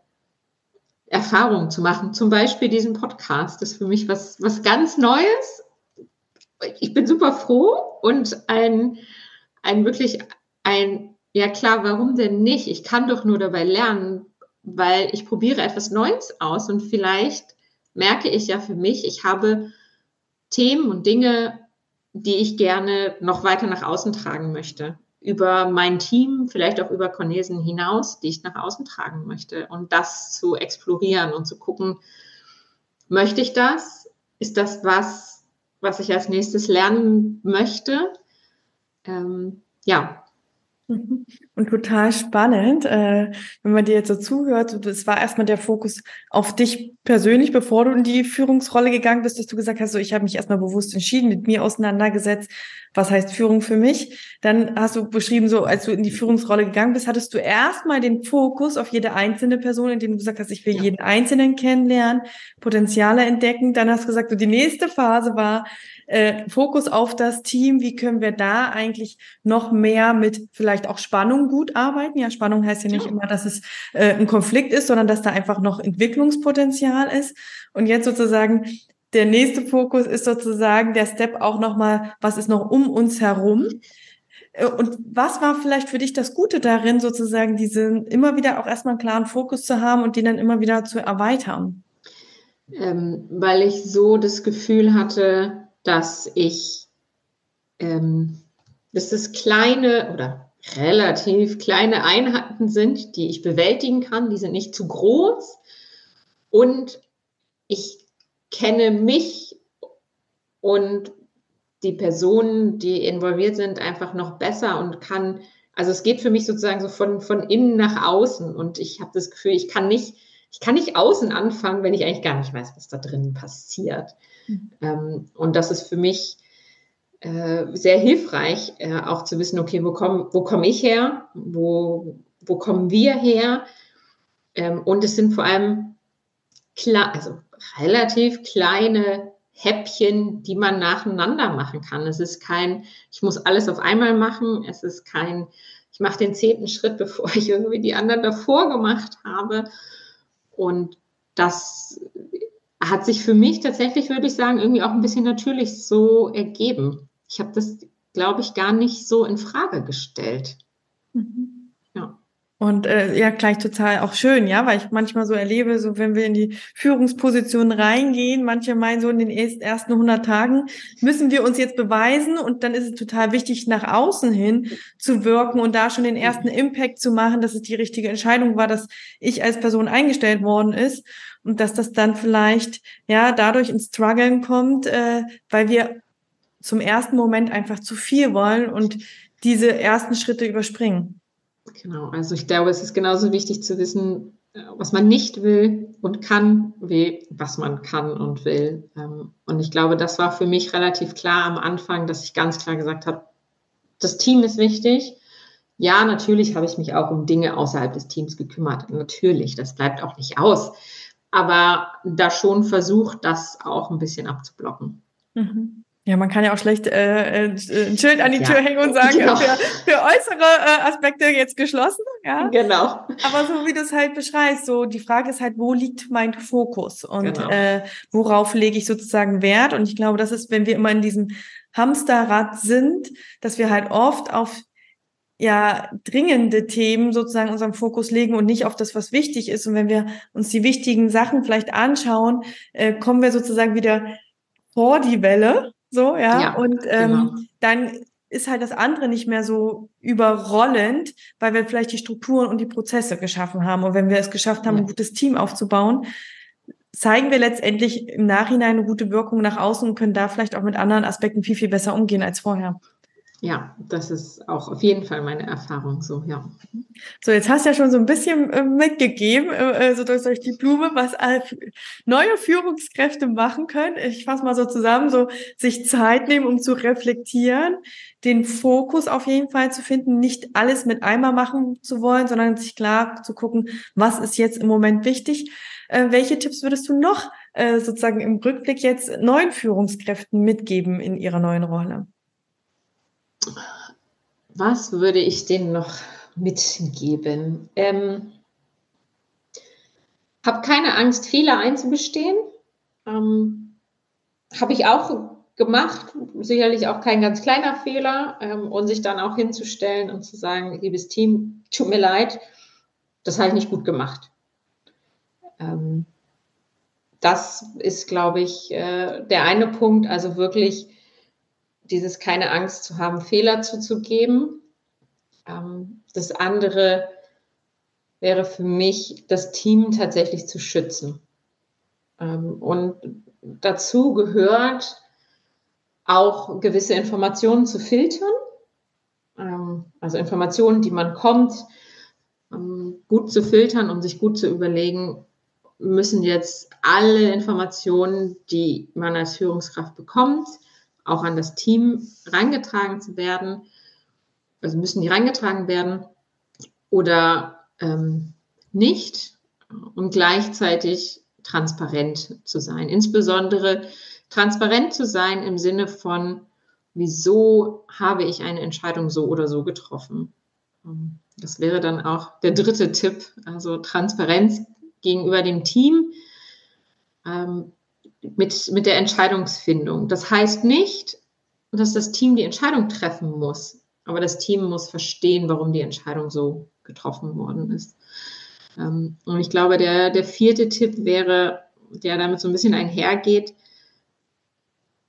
Erfahrungen zu machen. Zum Beispiel diesen Podcast. Das ist für mich was, was ganz Neues. Ich bin super froh und ein, ein wirklich ein, ja klar, warum denn nicht? Ich kann doch nur dabei lernen, weil ich probiere etwas Neues aus und vielleicht merke ich ja für mich, ich habe Themen und Dinge, die ich gerne noch weiter nach außen tragen möchte. Über mein Team, vielleicht auch über Cornesen hinaus, die ich nach außen tragen möchte. Und das zu explorieren und zu gucken, möchte ich das? Ist das was, was ich als nächstes lernen möchte? Ähm, ja. Und total spannend, äh, wenn man dir jetzt so zuhört, es war erstmal der Fokus auf dich persönlich, bevor du in die Führungsrolle gegangen bist, dass du gesagt hast, so ich habe mich erstmal bewusst entschieden, mit mir auseinandergesetzt, was heißt Führung für mich. Dann hast du beschrieben, so als du in die Führungsrolle gegangen bist, hattest du erstmal den Fokus auf jede einzelne Person, indem du gesagt hast, ich will ja. jeden Einzelnen kennenlernen, Potenziale entdecken. Dann hast du gesagt, so die nächste Phase war, äh, Fokus auf das Team, wie können wir da eigentlich noch mehr mit vielleicht auch Spannung gut arbeiten? Ja, Spannung heißt ja nicht ja. immer, dass es äh, ein Konflikt ist, sondern dass da einfach noch Entwicklungspotenzial ist. Und jetzt sozusagen der nächste Fokus ist sozusagen der Step auch nochmal, was ist noch um uns herum? Äh, und was war vielleicht für dich das Gute darin, sozusagen diesen immer wieder auch erstmal einen klaren Fokus zu haben und den dann immer wieder zu erweitern? Ähm, weil ich so das Gefühl hatte, dass ich, ähm, dass es kleine oder relativ kleine Einheiten sind, die ich bewältigen kann. Die sind nicht zu groß. Und ich kenne mich und die Personen, die involviert sind, einfach noch besser und kann, also es geht für mich sozusagen so von, von innen nach außen. Und ich habe das Gefühl, ich kann nicht, ich kann nicht außen anfangen, wenn ich eigentlich gar nicht weiß, was da drinnen passiert. Ähm, und das ist für mich äh, sehr hilfreich, äh, auch zu wissen, okay, wo komme wo komm ich her? Wo, wo kommen wir her? Ähm, und es sind vor allem klar, also relativ kleine Häppchen, die man nacheinander machen kann. Es ist kein, ich muss alles auf einmal machen. Es ist kein, ich mache den zehnten Schritt, bevor ich irgendwie die anderen davor gemacht habe. Und das hat sich für mich tatsächlich, würde ich sagen, irgendwie auch ein bisschen natürlich so ergeben. Ich habe das, glaube ich, gar nicht so in Frage gestellt. Mhm. Und äh, ja, gleich total auch schön, ja, weil ich manchmal so erlebe, so wenn wir in die Führungsposition reingehen, manche meinen so in den ersten 100 Tagen müssen wir uns jetzt beweisen und dann ist es total wichtig, nach außen hin zu wirken und da schon den ersten Impact zu machen, dass es die richtige Entscheidung war, dass ich als Person eingestellt worden ist und dass das dann vielleicht ja dadurch ins Struggeln kommt, äh, weil wir zum ersten Moment einfach zu viel wollen und diese ersten Schritte überspringen. Genau, also ich glaube, es ist genauso wichtig zu wissen, äh, was man nicht will und kann, wie was man kann und will. Ähm, und ich glaube, das war für mich relativ klar am Anfang, dass ich ganz klar gesagt habe, das Team ist wichtig. Ja, natürlich habe ich mich auch um Dinge außerhalb des Teams gekümmert. Natürlich, das bleibt auch nicht aus aber da schon versucht, das auch ein bisschen abzublocken. Mhm. Ja, man kann ja auch schlecht äh, äh ein Schild an die ja. Tür hängen und sagen, genau. für, für äußere äh, Aspekte jetzt geschlossen. Ja? Genau. Aber so wie du es halt beschreibst, so die Frage ist halt, wo liegt mein Fokus und genau. äh, worauf lege ich sozusagen Wert? Und ich glaube, das ist, wenn wir immer in diesem Hamsterrad sind, dass wir halt oft auf ja dringende Themen sozusagen unseren Fokus legen und nicht auf das, was wichtig ist. Und wenn wir uns die wichtigen Sachen vielleicht anschauen, äh, kommen wir sozusagen wieder vor die Welle, so ja, ja und ähm, genau. dann ist halt das andere nicht mehr so überrollend, weil wir vielleicht die Strukturen und die Prozesse geschaffen haben. Und wenn wir es geschafft haben, ein gutes Team aufzubauen, zeigen wir letztendlich im Nachhinein eine gute Wirkung nach außen und können da vielleicht auch mit anderen Aspekten viel, viel besser umgehen als vorher. Ja, das ist auch auf jeden Fall meine Erfahrung so, ja. So, jetzt hast du ja schon so ein bisschen äh, mitgegeben, äh, so durch die Blume, was neue Führungskräfte machen können. Ich fasse mal so zusammen, so sich Zeit nehmen, um zu reflektieren, den Fokus auf jeden Fall zu finden, nicht alles mit einmal machen zu wollen, sondern sich klar zu gucken, was ist jetzt im Moment wichtig. Äh, welche Tipps würdest du noch äh, sozusagen im Rückblick jetzt neuen Führungskräften mitgeben in ihrer neuen Rolle? Was würde ich denen noch mitgeben? Ähm, habe keine Angst, Fehler einzubestehen. Ähm, habe ich auch gemacht, sicherlich auch kein ganz kleiner Fehler, ähm, und sich dann auch hinzustellen und zu sagen, liebes Team, tut mir leid, das habe ich nicht gut gemacht. Ähm, das ist, glaube ich, äh, der eine Punkt, also wirklich dieses keine Angst zu haben, Fehler zuzugeben. Ähm, das andere wäre für mich, das Team tatsächlich zu schützen. Ähm, und dazu gehört auch gewisse Informationen zu filtern. Ähm, also Informationen, die man kommt, ähm, gut zu filtern und sich gut zu überlegen, müssen jetzt alle Informationen, die man als Führungskraft bekommt, auch an das Team reingetragen zu werden. Also müssen die reingetragen werden oder ähm, nicht und gleichzeitig transparent zu sein. Insbesondere transparent zu sein im Sinne von, wieso habe ich eine Entscheidung so oder so getroffen. Ähm, das wäre dann auch der dritte Tipp, also Transparenz gegenüber dem Team ähm, mit, mit der Entscheidungsfindung. Das heißt nicht, dass das Team die Entscheidung treffen muss, aber das Team muss verstehen, warum die Entscheidung so getroffen worden ist. Ähm, und ich glaube, der, der vierte Tipp wäre, der damit so ein bisschen einhergeht,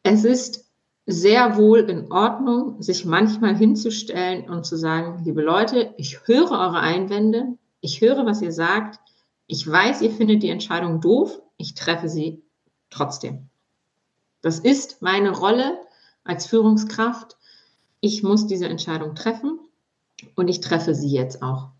es ist sehr wohl in Ordnung, sich manchmal hinzustellen und zu sagen, liebe Leute, ich höre eure Einwände, ich höre, was ihr sagt, ich weiß, ihr findet die Entscheidung doof, ich treffe sie trotzdem. Das ist meine Rolle als Führungskraft. Ich muss diese Entscheidung treffen und ich treffe sie jetzt auch.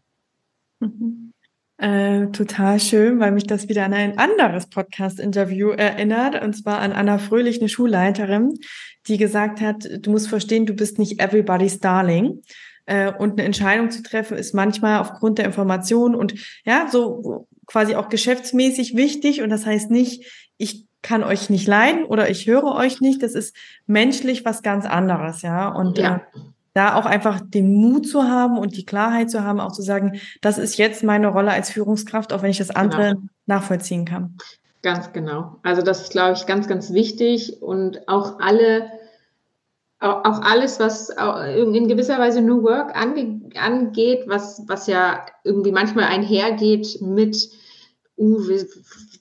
Mhm. Äh, total schön, weil mich das wieder an ein anderes Podcast-Interview erinnert, und zwar an Anna Fröhlich, eine Schulleiterin, die gesagt hat, du musst verstehen, du bist nicht everybody's darling. Äh, und eine Entscheidung zu treffen ist manchmal aufgrund der Informationen und ja, so quasi auch geschäftsmäßig wichtig. Und das heißt nicht, ich kann euch nicht leiden oder ich höre euch nicht. Das ist menschlich was ganz anderes, ja. Und ja. Äh, da auch einfach den Mut zu haben und die Klarheit zu haben, auch zu sagen, das ist jetzt meine Rolle als Führungskraft, auch wenn ich das andere genau. nachvollziehen kann. Ganz genau. Also das ist, glaube ich, ganz, ganz wichtig und auch alle, auch alles, was in gewisser Weise New Work ange, angeht, was, was ja irgendwie manchmal einhergeht mit, uh, wir,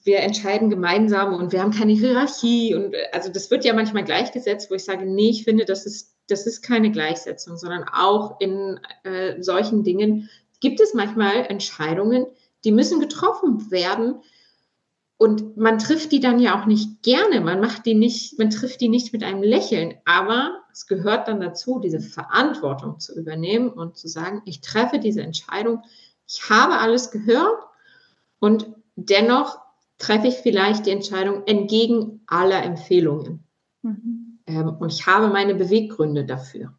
wir entscheiden gemeinsam und wir haben keine Hierarchie und also das wird ja manchmal gleichgesetzt, wo ich sage, nee, ich finde, das ist das ist keine Gleichsetzung, sondern auch in äh, solchen Dingen gibt es manchmal Entscheidungen, die müssen getroffen werden. Und man trifft die dann ja auch nicht gerne. Man macht die nicht, man trifft die nicht mit einem Lächeln. Aber es gehört dann dazu, diese Verantwortung zu übernehmen und zu sagen, ich treffe diese Entscheidung. Ich habe alles gehört und dennoch treffe ich vielleicht die Entscheidung entgegen aller Empfehlungen. Mhm. Ähm, und ich habe meine Beweggründe dafür.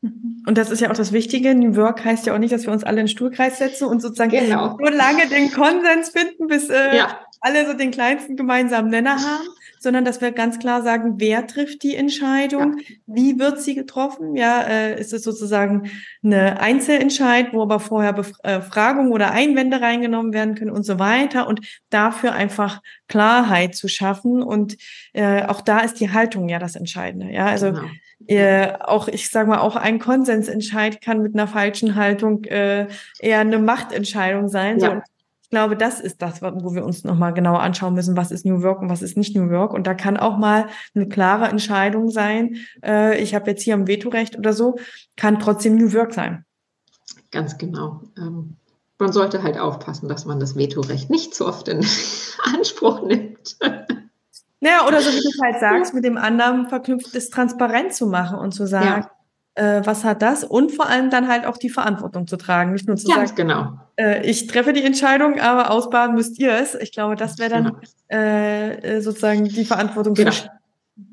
Mhm. Und das ist ja auch das Wichtige. New Work heißt ja auch nicht, dass wir uns alle in den Stuhlkreis setzen und sozusagen genau. so lange den Konsens finden, bis äh, ja. alle so den kleinsten gemeinsamen Nenner haben, sondern dass wir ganz klar sagen, wer trifft die Entscheidung, ja. wie wird sie getroffen? Ja, äh, ist es sozusagen eine Einzelentscheid, wo aber vorher Befragungen äh, oder Einwände reingenommen werden können und so weiter und dafür einfach Klarheit zu schaffen und äh, auch da ist die Haltung ja das Entscheidende. Ja, also genau. äh, auch ich sage mal auch ein Konsensentscheid kann mit einer falschen Haltung äh, eher eine Machtentscheidung sein. Ja. So, glaube, das ist das, wo wir uns nochmal genauer anschauen müssen, was ist New Work und was ist nicht New Work. Und da kann auch mal eine klare Entscheidung sein, äh, ich habe jetzt hier ein Vetorecht oder so, kann trotzdem New Work sein. Ganz genau. Ähm, man sollte halt aufpassen, dass man das Vetorecht nicht zu oft in Anspruch nimmt. Naja, oder so wie du halt sagst, mit dem anderen verknüpft ist transparent zu machen und zu sagen, ja äh, was hat das? Und vor allem dann halt auch die Verantwortung zu tragen. Nicht nur zu Ganz sagen, genau. Äh, ich treffe die Entscheidung, aber ausbaden müsst ihr es. Ich glaube, das wäre dann genau. äh, sozusagen die Verantwortung. Genau.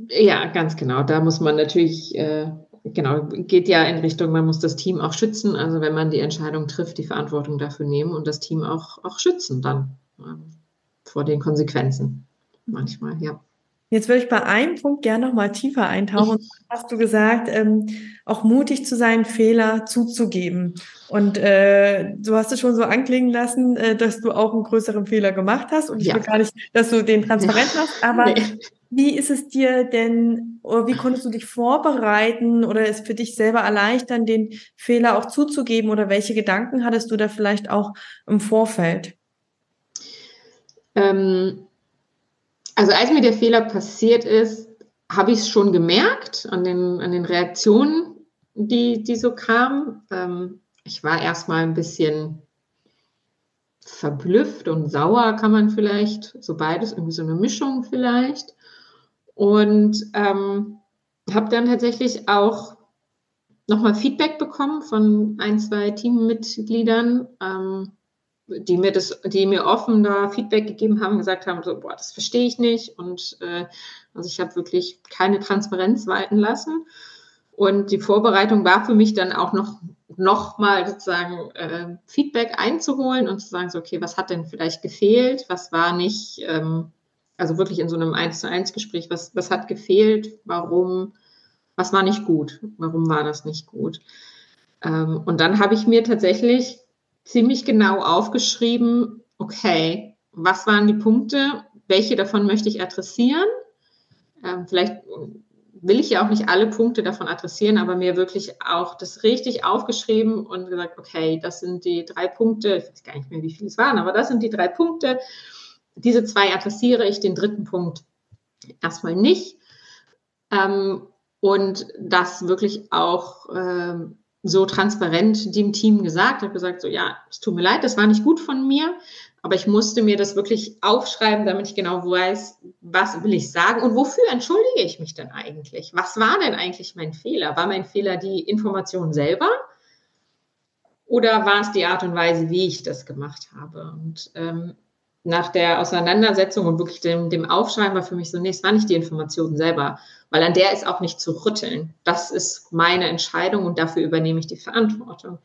Ja, ganz genau. Da muss man natürlich, äh, genau, geht ja in Richtung, man muss das Team auch schützen. Also wenn man die Entscheidung trifft, die Verantwortung dafür nehmen und das Team auch, auch schützen dann ähm, vor den Konsequenzen. Manchmal, ja. Jetzt würde ich bei einem Punkt gerne noch mal tiefer eintauchen. Und hast du gesagt, ähm, auch mutig zu sein, Fehler zuzugeben. Und äh, du hast es schon so anklingen lassen, äh, dass du auch einen größeren Fehler gemacht hast. Und ich ja. will gar nicht, dass du den transparent machst. Aber nee. wie ist es dir denn, oder wie konntest du dich vorbereiten oder es für dich selber erleichtern, den Fehler auch zuzugeben? Oder welche Gedanken hattest du da vielleicht auch im Vorfeld? Ähm also als mir der Fehler passiert ist, habe ich es schon gemerkt an den, an den Reaktionen, die, die so kamen. Ähm, ich war erstmal ein bisschen verblüfft und sauer, kann man vielleicht, so beides, irgendwie so eine Mischung vielleicht. Und ähm, habe dann tatsächlich auch nochmal Feedback bekommen von ein, zwei Teammitgliedern. Ähm, die mir das, die mir offen da Feedback gegeben haben, gesagt haben, so, boah, das verstehe ich nicht. Und äh, also ich habe wirklich keine Transparenz walten lassen. Und die Vorbereitung war für mich dann auch noch, noch mal sozusagen äh, Feedback einzuholen und zu sagen, so, okay, was hat denn vielleicht gefehlt? Was war nicht, ähm, also wirklich in so einem Eins zu eins Gespräch, was, was hat gefehlt? Warum, was war nicht gut? Warum war das nicht gut? Ähm, und dann habe ich mir tatsächlich ziemlich genau aufgeschrieben, okay, was waren die Punkte, welche davon möchte ich adressieren? Ähm, vielleicht will ich ja auch nicht alle Punkte davon adressieren, aber mir wirklich auch das richtig aufgeschrieben und gesagt, okay, das sind die drei Punkte, ich weiß gar nicht mehr, wie viele es waren, aber das sind die drei Punkte. Diese zwei adressiere ich, den dritten Punkt erstmal nicht. Ähm, und das wirklich auch ähm, so transparent dem Team gesagt, habe gesagt, so ja, es tut mir leid, das war nicht gut von mir, aber ich musste mir das wirklich aufschreiben, damit ich genau weiß, was will ich sagen und wofür entschuldige ich mich denn eigentlich? Was war denn eigentlich mein Fehler? War mein Fehler die Information selber? Oder war es die Art und Weise, wie ich das gemacht habe? Und ähm, nach der Auseinandersetzung und wirklich dem, dem Aufschreiben war für mich so, nee, es war nicht die Information selber, weil an der ist auch nicht zu rütteln. Das ist meine Entscheidung und dafür übernehme ich die Verantwortung.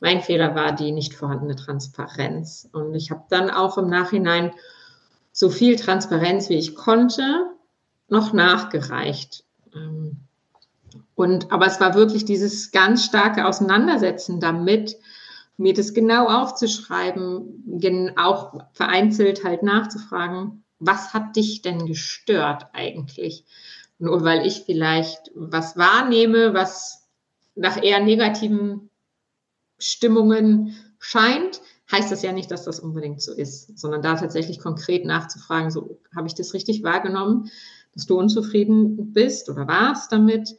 Mein Fehler war die nicht vorhandene Transparenz. Und ich habe dann auch im Nachhinein so viel Transparenz, wie ich konnte, noch nachgereicht. Ähm, und, aber es war wirklich dieses ganz starke Auseinandersetzen damit, mir das genau aufzuschreiben, auch vereinzelt halt nachzufragen, was hat dich denn gestört eigentlich? Nur weil ich vielleicht was wahrnehme, was nach eher negativen Stimmungen scheint, heißt das ja nicht, dass das unbedingt so ist, sondern da tatsächlich konkret nachzufragen, so habe ich das richtig wahrgenommen, dass du unzufrieden bist oder warst damit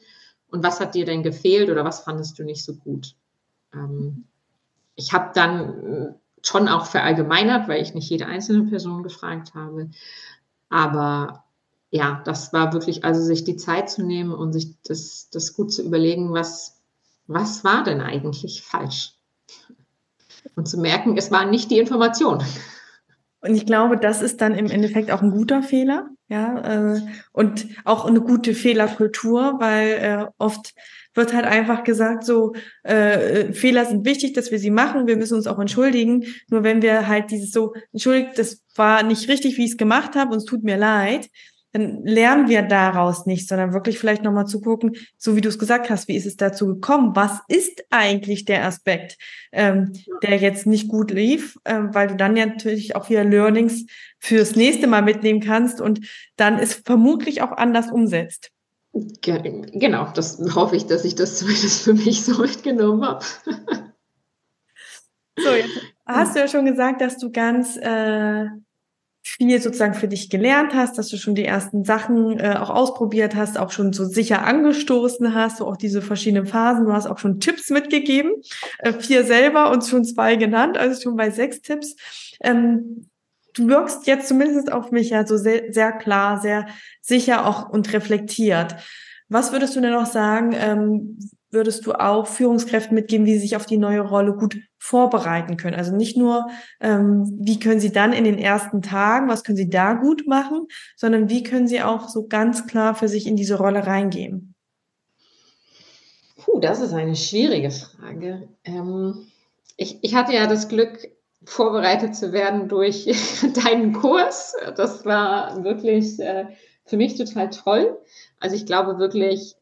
und was hat dir denn gefehlt oder was fandest du nicht so gut? Ähm, ich habe dann schon auch verallgemeinert, weil ich nicht jede einzelne Person gefragt habe. Aber ja, das war wirklich, also sich die Zeit zu nehmen und sich das, das gut zu überlegen, was, was war denn eigentlich falsch? Und zu merken, es war nicht die Information. Und ich glaube, das ist dann im Endeffekt auch ein guter Fehler, ja, äh, und auch eine gute Fehlerkultur, weil äh, oft wird halt einfach gesagt, so äh, Fehler sind wichtig, dass wir sie machen, wir müssen uns auch entschuldigen. Nur wenn wir halt dieses so, entschuldigt, das war nicht richtig, wie ich es gemacht habe und es tut mir leid, dann lernen wir daraus nicht, sondern wirklich vielleicht nochmal zu gucken, so wie du es gesagt hast, wie ist es dazu gekommen? Was ist eigentlich der Aspekt, ähm, der jetzt nicht gut lief, ähm, weil du dann ja natürlich auch wieder Learnings fürs nächste Mal mitnehmen kannst und dann es vermutlich auch anders umsetzt. Genau, das hoffe ich, dass ich das zumindest für mich so mitgenommen habe. so, jetzt hast du ja schon gesagt, dass du ganz äh, viel sozusagen für dich gelernt hast, dass du schon die ersten Sachen äh, auch ausprobiert hast, auch schon so sicher angestoßen hast, so auch diese verschiedenen Phasen. Du hast auch schon Tipps mitgegeben, äh, vier selber und schon zwei genannt, also schon bei sechs Tipps. Ähm, du wirkst jetzt zumindest auf mich ja so sehr, sehr klar, sehr sicher auch und reflektiert. Was würdest du denn noch sagen, ähm, würdest du auch Führungskräften mitgeben, wie sie sich auf die neue Rolle gut vorbereiten können? Also nicht nur, ähm, wie können sie dann in den ersten Tagen, was können sie da gut machen, sondern wie können sie auch so ganz klar für sich in diese Rolle reingehen? Puh, das ist eine schwierige Frage. Ähm, ich, ich hatte ja das Glück, vorbereitet zu werden durch deinen Kurs. Das war wirklich äh, für mich total toll. Also ich glaube wirklich,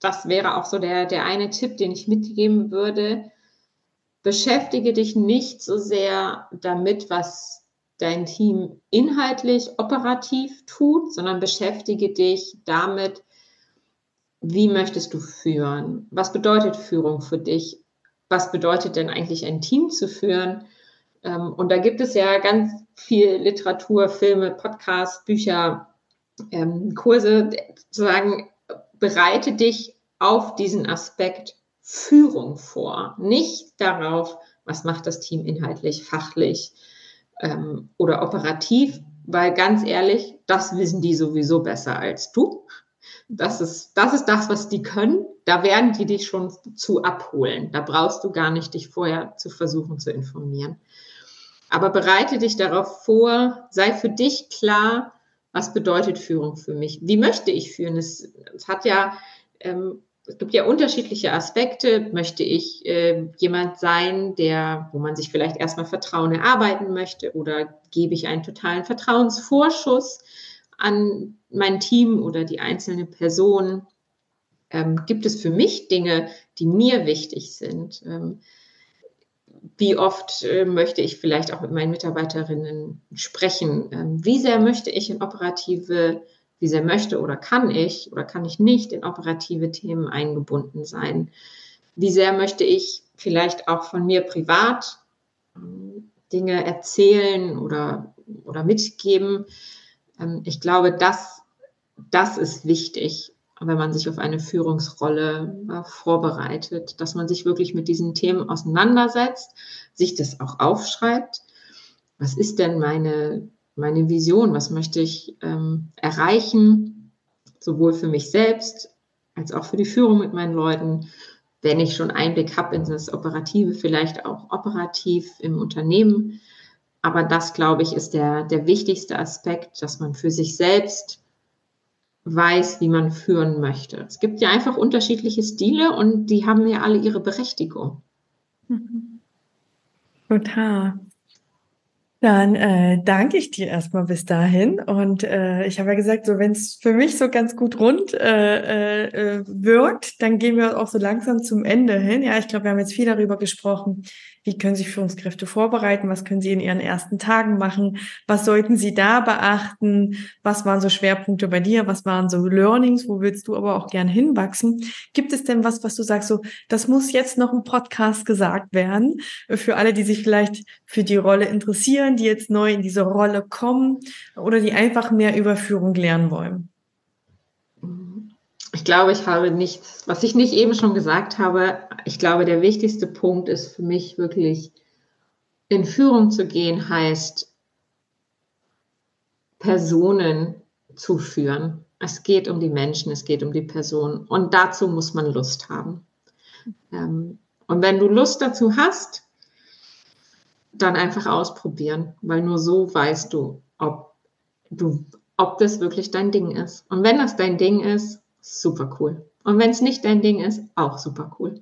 das wäre auch so der, der eine Tipp, den ich mitgeben würde. Beschäftige dich nicht so sehr damit, was dein Team inhaltlich, operativ tut, sondern beschäftige dich damit, wie möchtest du führen? Was bedeutet Führung für dich? Was bedeutet denn eigentlich ein Team zu führen? Ähm, und da gibt es ja ganz viel Literatur, Filme, Podcasts, Bücher, ähm, Kurse, sozusagen bereite dich auf diesen Aspekt Führung vor, nicht darauf, was macht das Team inhaltlich, fachlich ähm, oder operativ, weil ganz ehrlich, das wissen die sowieso besser als du. Das ist, das ist das, was die können. Da werden die dich schon zu abholen. Da brauchst du gar nicht, dich vorher zu versuchen zu informieren. Aber bereite dich darauf vor, sei für dich klar, was bedeutet Führung für mich? Wie möchte ich führen? Es, es hat ja, ähm, es gibt ja unterschiedliche Aspekte. Möchte ich äh, jemand sein, der, wo man sich vielleicht erstmal Vertrauen erarbeiten möchte oder gebe ich einen totalen Vertrauensvorschuss an mein Team oder die einzelne Person? Ähm, gibt es für mich Dinge, die mir wichtig sind? Ähm, wie oft äh, möchte ich vielleicht auch mit meinen Mitarbeiterinnen sprechen? Ähm, wie sehr möchte ich in operative, wie sehr möchte oder kann ich oder kann ich nicht in operative Themen eingebunden sein? Wie sehr möchte ich vielleicht auch von mir privat ähm, Dinge erzählen oder, oder mitgeben? Ähm, ich glaube, das, das ist wichtig wenn man sich auf eine Führungsrolle äh, vorbereitet, dass man sich wirklich mit diesen Themen auseinandersetzt, sich das auch aufschreibt. Was ist denn meine, meine Vision? Was möchte ich ähm, erreichen? Sowohl für mich selbst als auch für die Führung mit meinen Leuten. Wenn ich schon Einblick habe in das Operative, vielleicht auch operativ im Unternehmen. Aber das, glaube ich, ist der, der wichtigste Aspekt, dass man für sich selbst weiß, wie man führen möchte. Es gibt ja einfach unterschiedliche Stile und die haben ja alle ihre Berechtigung. Mhm. Total. Dann äh, danke ich dir erstmal bis dahin. Und äh, ich habe ja gesagt, so wenn es für mich so ganz gut rund äh, äh, wirkt, dann gehen wir auch so langsam zum Ende hin. Ja, ich glaube, wir haben jetzt viel darüber gesprochen, wie können sich Führungskräfte vorbereiten? Was können sie in ihren ersten Tagen machen? Was sollten sie da beachten? Was waren so Schwerpunkte bei dir? Was waren so Learnings? Wo willst du aber auch gern hinwachsen? Gibt es denn was, was du sagst, so, das muss jetzt noch im Podcast gesagt werden? Für alle, die sich vielleicht für die Rolle interessieren, die jetzt neu in diese Rolle kommen oder die einfach mehr über Führung lernen wollen? Ich glaube, ich habe nichts, was ich nicht eben schon gesagt habe. Ich glaube, der wichtigste Punkt ist für mich wirklich, in Führung zu gehen, heißt, Personen zu führen. Es geht um die Menschen, es geht um die Person. Und dazu muss man Lust haben. Ähm, und wenn du Lust dazu hast, dann einfach ausprobieren, weil nur so weißt du, ob du, ob das wirklich dein Ding ist. Und wenn das dein Ding ist, super cool. Und wenn es nicht dein Ding ist, auch super cool.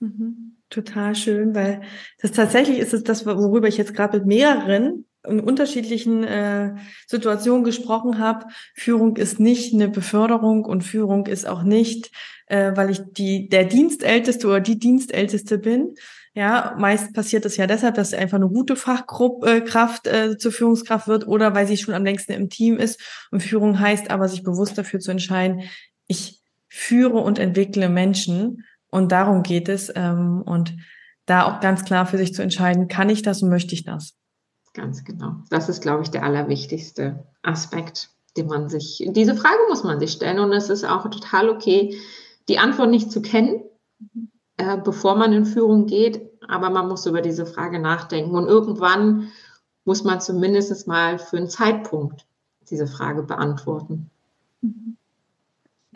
Mhm. Total schön, weil das tatsächlich ist es das, worüber ich jetzt gerade mit mehreren in unterschiedlichen äh, Situationen gesprochen habe. Führung ist nicht eine Beförderung und Führung ist auch nicht, äh, weil ich die der Dienstälteste oder die Dienstälteste bin. Ja, meist passiert das ja deshalb, dass einfach eine gute Fachkraft äh, äh, zur Führungskraft wird oder weil sie schon am längsten im Team ist. Und Führung heißt aber, sich bewusst dafür zu entscheiden, ich führe und entwickle Menschen und darum geht es. Ähm, und da auch ganz klar für sich zu entscheiden, kann ich das und möchte ich das? Ganz genau. Das ist, glaube ich, der allerwichtigste Aspekt, den man sich, diese Frage muss man sich stellen und es ist auch total okay, die Antwort nicht zu kennen, äh, bevor man in Führung geht, aber man muss über diese Frage nachdenken und irgendwann muss man zumindest mal für einen Zeitpunkt diese Frage beantworten. Mhm.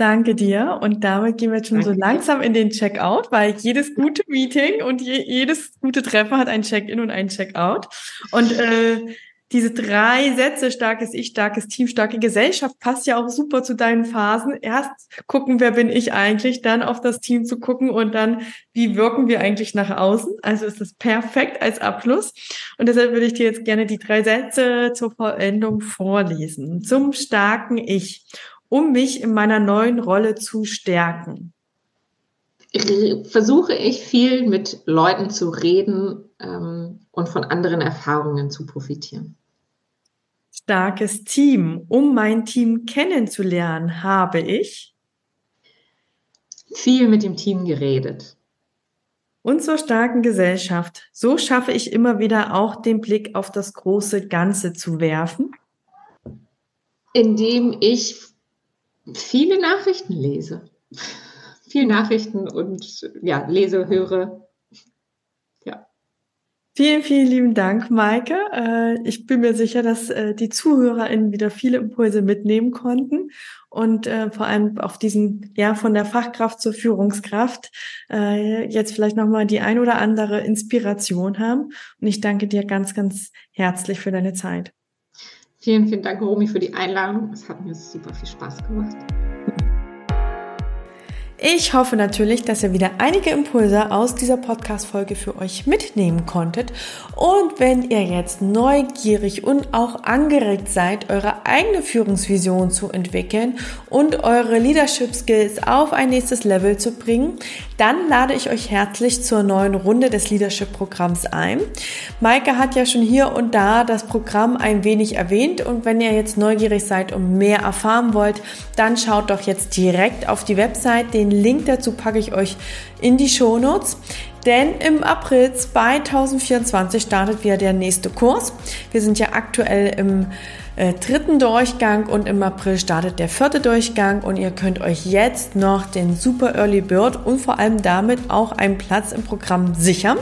Danke dir. Und damit gehen wir jetzt schon Danke. so langsam in den Checkout, weil jedes gute Meeting und je, jedes gute Treffen hat ein Check-in und ein Check-out. Und äh, diese drei Sätze, starkes Ich, starkes Team, starke Gesellschaft, passt ja auch super zu deinen Phasen. Erst gucken, wer bin ich eigentlich, dann auf das Team zu gucken und dann, wie wirken wir eigentlich nach außen. Also ist das perfekt als Abschluss. Und deshalb würde ich dir jetzt gerne die drei Sätze zur Vollendung vorlesen. Zum starken Ich, um mich in meiner neuen Rolle zu stärken. Versuche ich viel mit Leuten zu reden ähm, und von anderen Erfahrungen zu profitieren starkes Team. Um mein Team kennenzulernen, habe ich viel mit dem Team geredet. Und zur starken Gesellschaft. So schaffe ich immer wieder auch den Blick auf das große Ganze zu werfen. Indem ich viele Nachrichten lese. Viele Nachrichten und ja, lese, höre, Vielen, vielen lieben Dank, Maike. Äh, ich bin mir sicher, dass äh, die ZuhörerInnen wieder viele Impulse mitnehmen konnten und äh, vor allem auf diesen, ja, von der Fachkraft zur Führungskraft jetzt vielleicht nochmal die ein oder andere Inspiration haben. Und ich danke dir ganz, ganz herzlich für deine Zeit. Vielen, vielen Dank, Romy, für die Einladung. Es hat mir super viel Spaß gemacht. Ich hoffe natürlich, dass ihr wieder einige Impulse aus dieser Podcast-Folge für euch mitnehmen konntet. Und wenn ihr jetzt neugierig und auch angeregt seid, eure eigene Führungsvision zu entwickeln und eure Leadership Skills auf ein nächstes Level zu bringen, dann lade ich euch herzlich zur neuen Runde des Leadership Programms ein. Maike hat ja schon hier und da das Programm ein wenig erwähnt und wenn ihr jetzt neugierig seid und mehr erfahren wollt, dann schaut doch jetzt direkt auf die Website. Den Link dazu packe ich euch in die Show Notes. Denn im April 2024 startet wieder der nächste Kurs. Wir sind ja aktuell im äh, dritten Durchgang und im April startet der vierte Durchgang und ihr könnt euch jetzt noch den Super Early Bird und vor allem damit auch einen Platz im Programm sichern.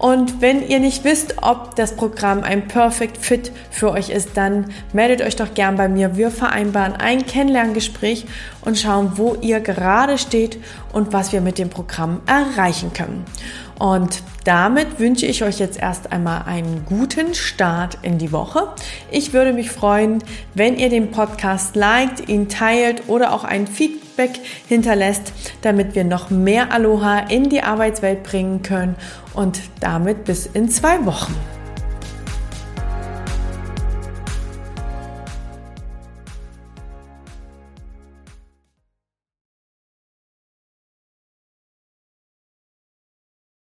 Und wenn ihr nicht wisst, ob das Programm ein Perfect Fit für euch ist, dann meldet euch doch gern bei mir. Wir vereinbaren ein Kennenlerngespräch und schauen, wo ihr gerade steht und was wir mit dem Programm erreichen können. Und damit wünsche ich euch jetzt erst einmal einen guten Start in die Woche. Ich würde mich freuen, wenn ihr den Podcast liked, ihn teilt oder auch ein Feedback hinterlässt, damit wir noch mehr Aloha in die Arbeitswelt bringen können. Und damit bis in zwei Wochen.